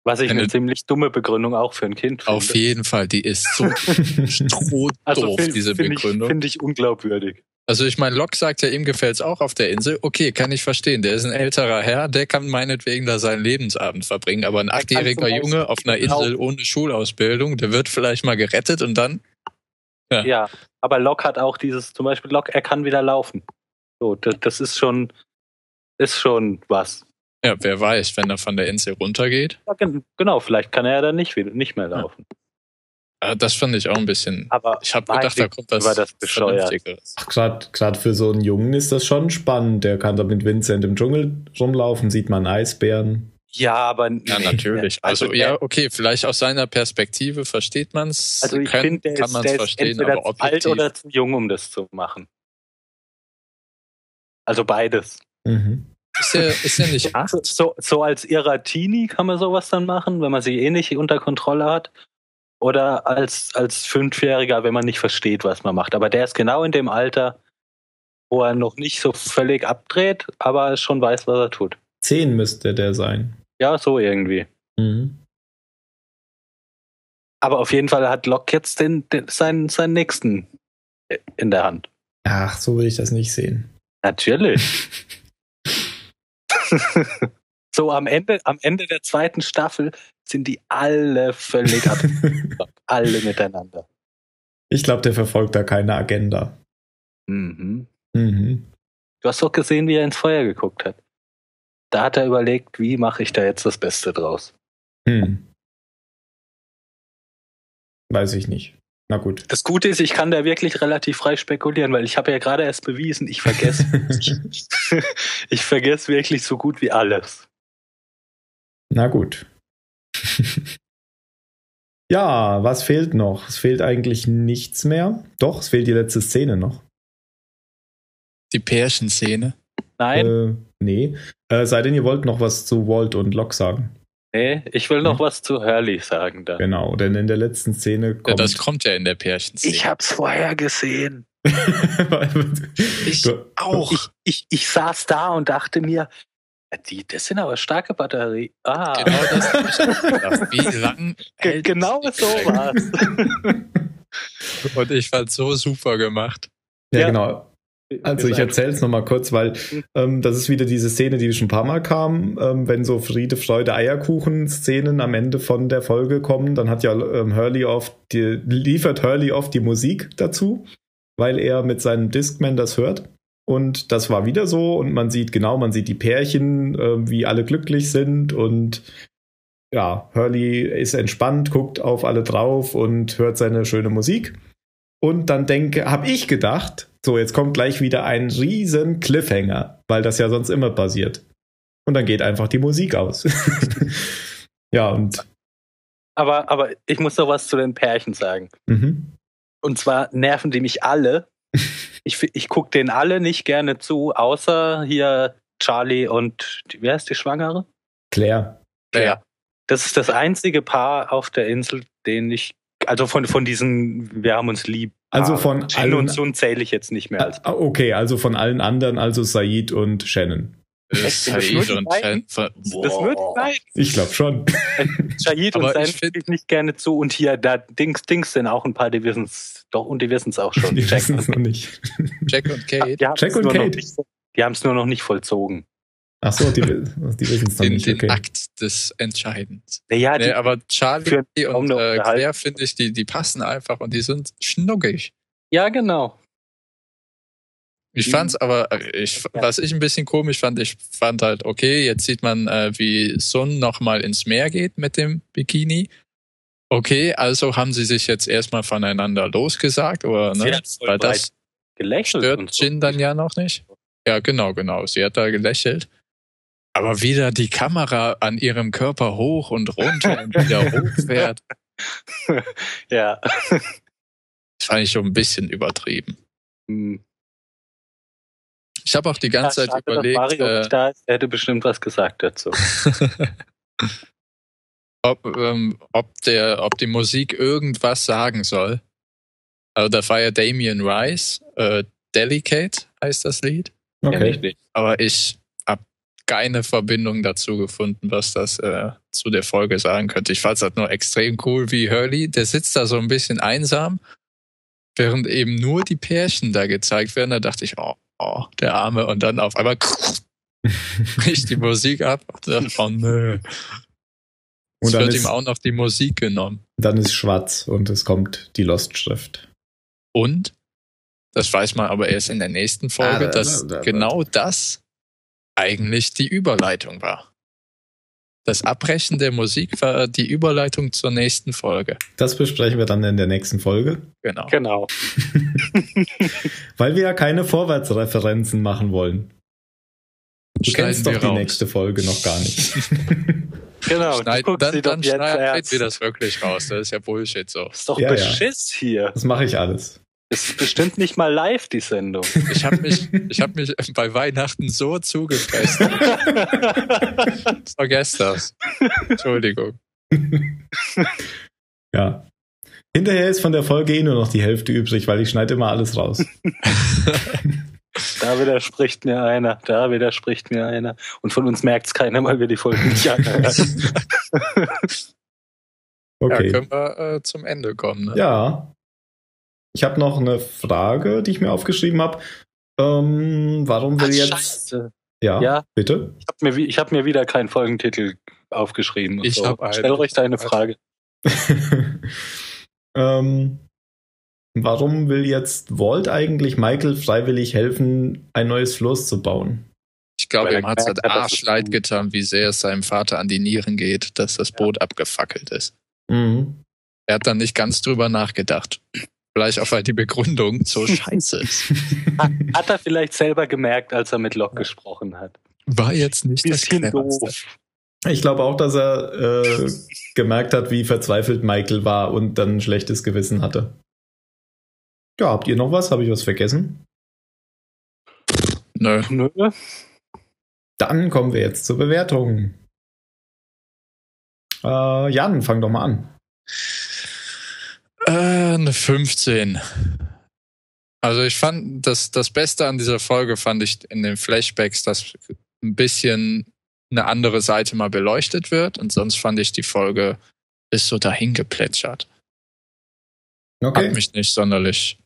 [SPEAKER 3] Was ich eine, eine, ziemlich dumme Begründung auch für ein Kind
[SPEAKER 2] finde. Auf jeden Fall, die ist so strohdoof, also find, diese find Begründung.
[SPEAKER 3] Finde ich unglaubwürdig.
[SPEAKER 2] Also ich meine, Locke sagt ja, ihm gefällt's auch auf der Insel. Okay, kann ich verstehen. Der ist ein älterer Herr, der kann meinetwegen da seinen Lebensabend verbringen. Aber ein achtjähriger Junge auf einer Insel ohne Schulausbildung, der wird vielleicht mal gerettet und dann...
[SPEAKER 3] Ja, ja aber Locke hat auch dieses, zum Beispiel Locke, er kann wieder laufen. So, das, das ist schon, ist schon was.
[SPEAKER 2] Ja, wer weiß, wenn er von der Insel runtergeht. Ja,
[SPEAKER 3] genau, vielleicht kann er ja dann nicht, nicht mehr laufen.
[SPEAKER 2] Ja. Das fand ich auch ein bisschen.
[SPEAKER 3] Aber
[SPEAKER 2] ich habe gedacht, da kommt was
[SPEAKER 3] war das Vernünftiges.
[SPEAKER 1] Gerade für so einen Jungen ist das schon spannend. Der kann da mit Vincent im Dschungel rumlaufen, sieht man Eisbären.
[SPEAKER 3] Ja, aber.
[SPEAKER 2] Ja, natürlich. Also, also ja, okay, vielleicht aus seiner Perspektive versteht man es.
[SPEAKER 3] Also, ich finde, kann man es verstehen, aber objektiv. alt oder zu jung, um das zu machen. Also beides. Mhm.
[SPEAKER 2] Ist ja, ist ja nicht acht.
[SPEAKER 3] So, so als Iratini kann man sowas dann machen, wenn man sie eh nicht unter Kontrolle hat. Oder als, als Fünfjähriger, wenn man nicht versteht, was man macht. Aber der ist genau in dem Alter, wo er noch nicht so völlig abdreht, aber schon weiß, was er tut.
[SPEAKER 1] Zehn müsste der sein.
[SPEAKER 3] Ja, so irgendwie. Mhm. Aber auf jeden Fall hat Locke jetzt den, den, seinen, seinen nächsten in der Hand.
[SPEAKER 1] Ach, so will ich das nicht sehen.
[SPEAKER 3] Natürlich. so am Ende, am Ende der zweiten Staffel sind die alle völlig ab. alle miteinander.
[SPEAKER 1] Ich glaube, der verfolgt da keine Agenda.
[SPEAKER 3] Mhm. Mhm. Du hast doch gesehen, wie er ins Feuer geguckt hat. Da hat er überlegt, wie mache ich da jetzt das Beste draus. Hm.
[SPEAKER 1] Weiß ich nicht. Na gut.
[SPEAKER 3] Das Gute ist, ich kann da wirklich relativ frei spekulieren, weil ich habe ja gerade erst bewiesen, ich vergesse. ich vergesse wirklich so gut wie alles.
[SPEAKER 1] Na gut. ja, was fehlt noch? Es fehlt eigentlich nichts mehr. Doch, es fehlt die letzte Szene noch.
[SPEAKER 2] Die Pärchenszene?
[SPEAKER 3] Nein.
[SPEAKER 1] Äh, nee. Äh, sei denn, ihr wollt noch was zu Walt und Locke sagen.
[SPEAKER 3] Nee, ich will noch hm? was zu Hurley sagen da.
[SPEAKER 1] Genau, denn in der letzten Szene
[SPEAKER 2] kommt. Ja, das kommt ja in der Pärchenszene.
[SPEAKER 3] Ich hab's vorher gesehen.
[SPEAKER 2] ich auch.
[SPEAKER 3] Ich, ich, ich saß da und dachte mir, die, das sind aber starke Batterien. Ah. Genau das habe ich gedacht. Wie lang? Genau so war's.
[SPEAKER 2] und ich fand so super gemacht.
[SPEAKER 1] Ja, ja. genau. Also ich erzähle es nochmal kurz, weil mhm. ähm, das ist wieder diese Szene, die schon ein paar Mal kam, ähm, wenn so Friede, Freude, Eierkuchen-Szenen am Ende von der Folge kommen, dann hat ja ähm, Hurley oft, die, liefert Hurley oft die Musik dazu, weil er mit seinem Discman das hört. Und das war wieder so und man sieht genau, man sieht die Pärchen, äh, wie alle glücklich sind und ja, Hurley ist entspannt, guckt auf alle drauf und hört seine schöne Musik. Und dann denke, habe ich gedacht, so, jetzt kommt gleich wieder ein riesen Cliffhanger, weil das ja sonst immer passiert. Und dann geht einfach die Musik aus. ja, und.
[SPEAKER 3] Aber, aber ich muss noch was zu den Pärchen sagen. Mhm. Und zwar nerven die mich alle. ich ich gucke denen alle nicht gerne zu, außer hier Charlie und wer ist die Schwangere?
[SPEAKER 1] Claire.
[SPEAKER 3] Claire. Das ist das einzige Paar auf der Insel, den ich also von, von diesen, wir haben uns lieb.
[SPEAKER 1] Also von
[SPEAKER 3] ah, allen. und Sun zähle ich jetzt nicht mehr als.
[SPEAKER 1] Ah, okay, also von allen anderen, also Said und Shannon.
[SPEAKER 2] Said und Shannon. Das
[SPEAKER 3] die beiden.
[SPEAKER 1] Ich glaube schon.
[SPEAKER 3] Said und Shannon finde ich nicht gerne zu und hier, da Dings, Dings sind auch ein paar, die wissen es doch und die wissen es auch schon.
[SPEAKER 1] Die wissen es noch nicht.
[SPEAKER 2] Jack und Kate.
[SPEAKER 1] Jack und Kate.
[SPEAKER 3] die haben es nur noch nicht vollzogen.
[SPEAKER 1] Ach so, die, die wissen es noch
[SPEAKER 2] den,
[SPEAKER 1] nicht.
[SPEAKER 2] Den Akt des Entscheidens.
[SPEAKER 3] Ja, nee,
[SPEAKER 2] aber Charlie und äh, Claire, finde ich, die, die passen einfach und die sind schnuckig.
[SPEAKER 3] Ja, genau.
[SPEAKER 2] Ich fand's aber, äh, ich, was ich ein bisschen komisch fand, ich fand halt, okay, jetzt sieht man, äh, wie Sun nochmal ins Meer geht mit dem Bikini. Okay, also haben sie sich jetzt erstmal voneinander losgesagt, oder, ne? Weil das stört Jin dann ja noch nicht. Ja, genau, genau. Sie hat da gelächelt. Aber wieder die Kamera an ihrem Körper hoch und runter und wieder hochfährt.
[SPEAKER 3] ja.
[SPEAKER 2] Das fand ich schon ein bisschen übertrieben. Hm. Ich habe auch die ganze ja, Zeit schade, überlegt. Mario
[SPEAKER 3] äh, da ist, er hätte bestimmt was gesagt dazu.
[SPEAKER 2] ob, ähm, ob, der, ob die Musik irgendwas sagen soll. Also da war ja Damien Rice, äh, Delicate heißt das Lied.
[SPEAKER 1] Okay.
[SPEAKER 2] Aber ich keine Verbindung dazu gefunden, was das äh, zu der Folge sagen könnte. Ich fand es halt nur extrem cool, wie Hurley, der sitzt da so ein bisschen einsam, während eben nur die Pärchen da gezeigt werden. Da dachte ich, oh, oh der Arme. Und dann auf einmal bricht die Musik ab. Oh nö. Und dann wird ist, ihm auch noch die Musik genommen.
[SPEAKER 1] Dann ist schwarz und es kommt die Lost-Schrift.
[SPEAKER 2] Und, das weiß man aber erst in der nächsten Folge, ah, dass da, da, da, genau das eigentlich die Überleitung war. Das Abbrechen der Musik war die Überleitung zur nächsten Folge.
[SPEAKER 1] Das besprechen wir dann in der nächsten Folge.
[SPEAKER 2] Genau.
[SPEAKER 3] Genau.
[SPEAKER 1] Weil wir ja keine Vorwärtsreferenzen machen wollen. Du
[SPEAKER 2] Schneiden
[SPEAKER 1] kennst doch die
[SPEAKER 2] raus.
[SPEAKER 1] nächste Folge noch gar nicht.
[SPEAKER 3] Genau.
[SPEAKER 2] Schneid, dann dann
[SPEAKER 3] jetzt
[SPEAKER 2] schneiden wir das wirklich raus. Das ist ja Bullshit so.
[SPEAKER 3] Das ist doch
[SPEAKER 1] Ja, ja.
[SPEAKER 3] Beschiss hier.
[SPEAKER 1] Das mache ich alles.
[SPEAKER 3] Ist bestimmt nicht mal live, die Sendung.
[SPEAKER 2] Ich habe mich, ich hab mich bei Weihnachten so zugepresst. Vergesst das. Entschuldigung.
[SPEAKER 1] Ja. Hinterher ist von der Folge eh nur noch die Hälfte übrig, weil ich schneide immer alles raus.
[SPEAKER 3] Da widerspricht mir einer, da widerspricht mir einer. Und von uns merkt es keiner, weil wir die Folge nicht anhören.
[SPEAKER 2] Ja,
[SPEAKER 1] Okay.
[SPEAKER 2] können wir äh, zum Ende kommen. Ne?
[SPEAKER 1] Ja. Ich habe noch eine Frage, die ich mir aufgeschrieben habe. Ähm, warum will
[SPEAKER 3] Ach,
[SPEAKER 1] jetzt.
[SPEAKER 3] Scheiße.
[SPEAKER 1] Ja,
[SPEAKER 3] Ja.
[SPEAKER 1] bitte?
[SPEAKER 3] Ich habe mir, ich hab mir wieder keinen Folgentitel aufgeschrieben. Und
[SPEAKER 2] Ich
[SPEAKER 3] so.
[SPEAKER 2] hab einen.
[SPEAKER 3] Stell euch deine Frage.
[SPEAKER 1] ähm, warum will jetzt Walt eigentlich Michael freiwillig helfen, ein neues Floß zu bauen?
[SPEAKER 2] Ich glaube,
[SPEAKER 3] er
[SPEAKER 2] ihm hat es halt arschleid getan, wie sehr es seinem Vater an die Nieren geht, dass das Boot abgefackelt ist.
[SPEAKER 1] Mhm.
[SPEAKER 2] Er hat dann nicht ganz drüber nachgedacht. Vielleicht auch, weil die Begründung so scheiße ist.
[SPEAKER 3] Hat, hat er vielleicht selber gemerkt, als er mit Locke gesprochen hat.
[SPEAKER 2] War jetzt nicht
[SPEAKER 3] Bisschen
[SPEAKER 2] das Cleverste.
[SPEAKER 3] doof.
[SPEAKER 1] Ich glaube auch, dass er äh, gemerkt hat, wie verzweifelt Michael war und dann ein schlechtes Gewissen hatte. Ja, habt ihr noch was? Habe ich was vergessen?
[SPEAKER 2] Nö.
[SPEAKER 3] Nö.
[SPEAKER 1] Dann kommen wir jetzt zur Bewertung. Äh, Jan, fang doch mal an.
[SPEAKER 2] Eine 15. Also ich fand, das, das Beste an dieser Folge fand ich in den Flashbacks, dass ein bisschen eine andere Seite mal beleuchtet wird und sonst fand ich die Folge ist so dahin geplätschert.
[SPEAKER 1] Okay.
[SPEAKER 2] Hat mich nicht sonderlich,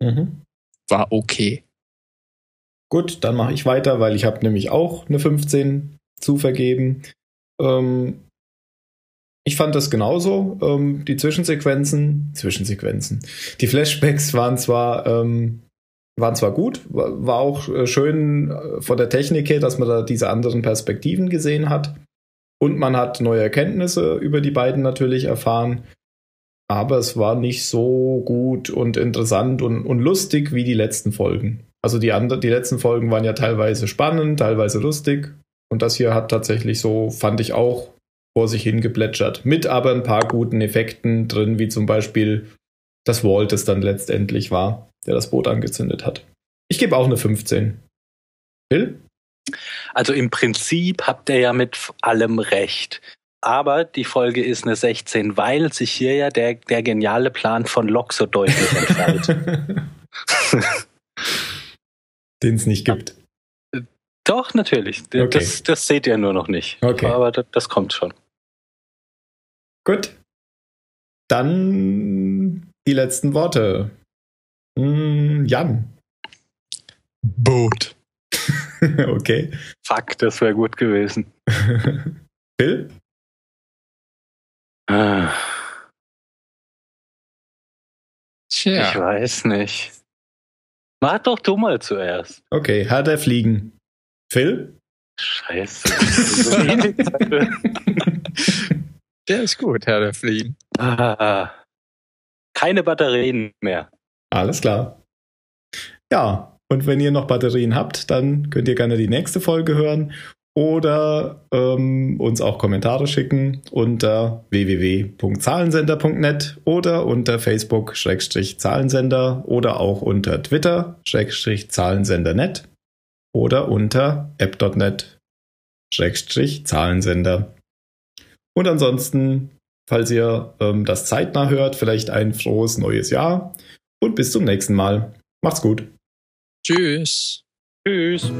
[SPEAKER 1] Mhm.
[SPEAKER 2] war okay.
[SPEAKER 1] Gut, dann mache ich weiter, weil ich habe nämlich auch eine 15 zu vergeben. Ähm, ich fand das genauso. Ähm, die Zwischensequenzen, Zwischensequenzen, die Flashbacks waren zwar ähm, waren zwar gut, war, auch äh, schön äh, von der Technik her, dass man da diese anderen Perspektiven gesehen hat und man hat neue Erkenntnisse über die beiden natürlich erfahren. Aber es war nicht so gut und interessant und, und lustig wie die letzten Folgen. Also die, andre, die letzten Folgen waren ja teilweise spannend, teilweise lustig. Und das hier hat tatsächlich so, fand ich auch, vor sich hingeplätschert. Mit aber ein paar guten Effekten drin, wie zum Beispiel das Walt, das dann letztendlich war, der das Boot angezündet hat. Ich gebe auch eine 15. Phil?
[SPEAKER 3] Also im Prinzip habt ihr ja mit allem recht. Aber die Folge ist eine 16, weil sich hier ja der, der geniale Plan von Locke so deutlich entfaltet.
[SPEAKER 1] Den es nicht gibt.
[SPEAKER 3] Doch, natürlich.
[SPEAKER 1] Okay.
[SPEAKER 3] Das, das seht ihr nur noch nicht.
[SPEAKER 1] Okay.
[SPEAKER 3] Aber das, das kommt schon.
[SPEAKER 1] Gut. Dann die letzten Worte. Hm, Jan.
[SPEAKER 2] Boot.
[SPEAKER 1] okay.
[SPEAKER 3] Fuck, das wäre gut gewesen.
[SPEAKER 1] Phil?
[SPEAKER 3] Ah, Ich
[SPEAKER 2] Tja.
[SPEAKER 3] weiß nicht. Mach doch du mal zuerst.
[SPEAKER 1] Okay, Herr der Fliegen. Phil?
[SPEAKER 3] Scheiße.
[SPEAKER 2] Der ist gut, Herr der Fliegen.
[SPEAKER 3] Ah. Keine Batterien mehr.
[SPEAKER 1] Alles klar. Ja, und wenn ihr noch Batterien habt, dann könnt ihr gerne die nächste Folge hören oder ähm, uns auch Kommentare schicken unter www.zahlensender.net oder unter Facebook-Zahlensender oder auch unter Twitter-Zahlensender.net oder unter app.net-Zahlensender. Und ansonsten, falls ihr ähm, das zeitnah hört, vielleicht ein frohes neues Jahr und bis zum nächsten Mal. Macht's gut.
[SPEAKER 2] Tschüss.
[SPEAKER 3] Tschüss.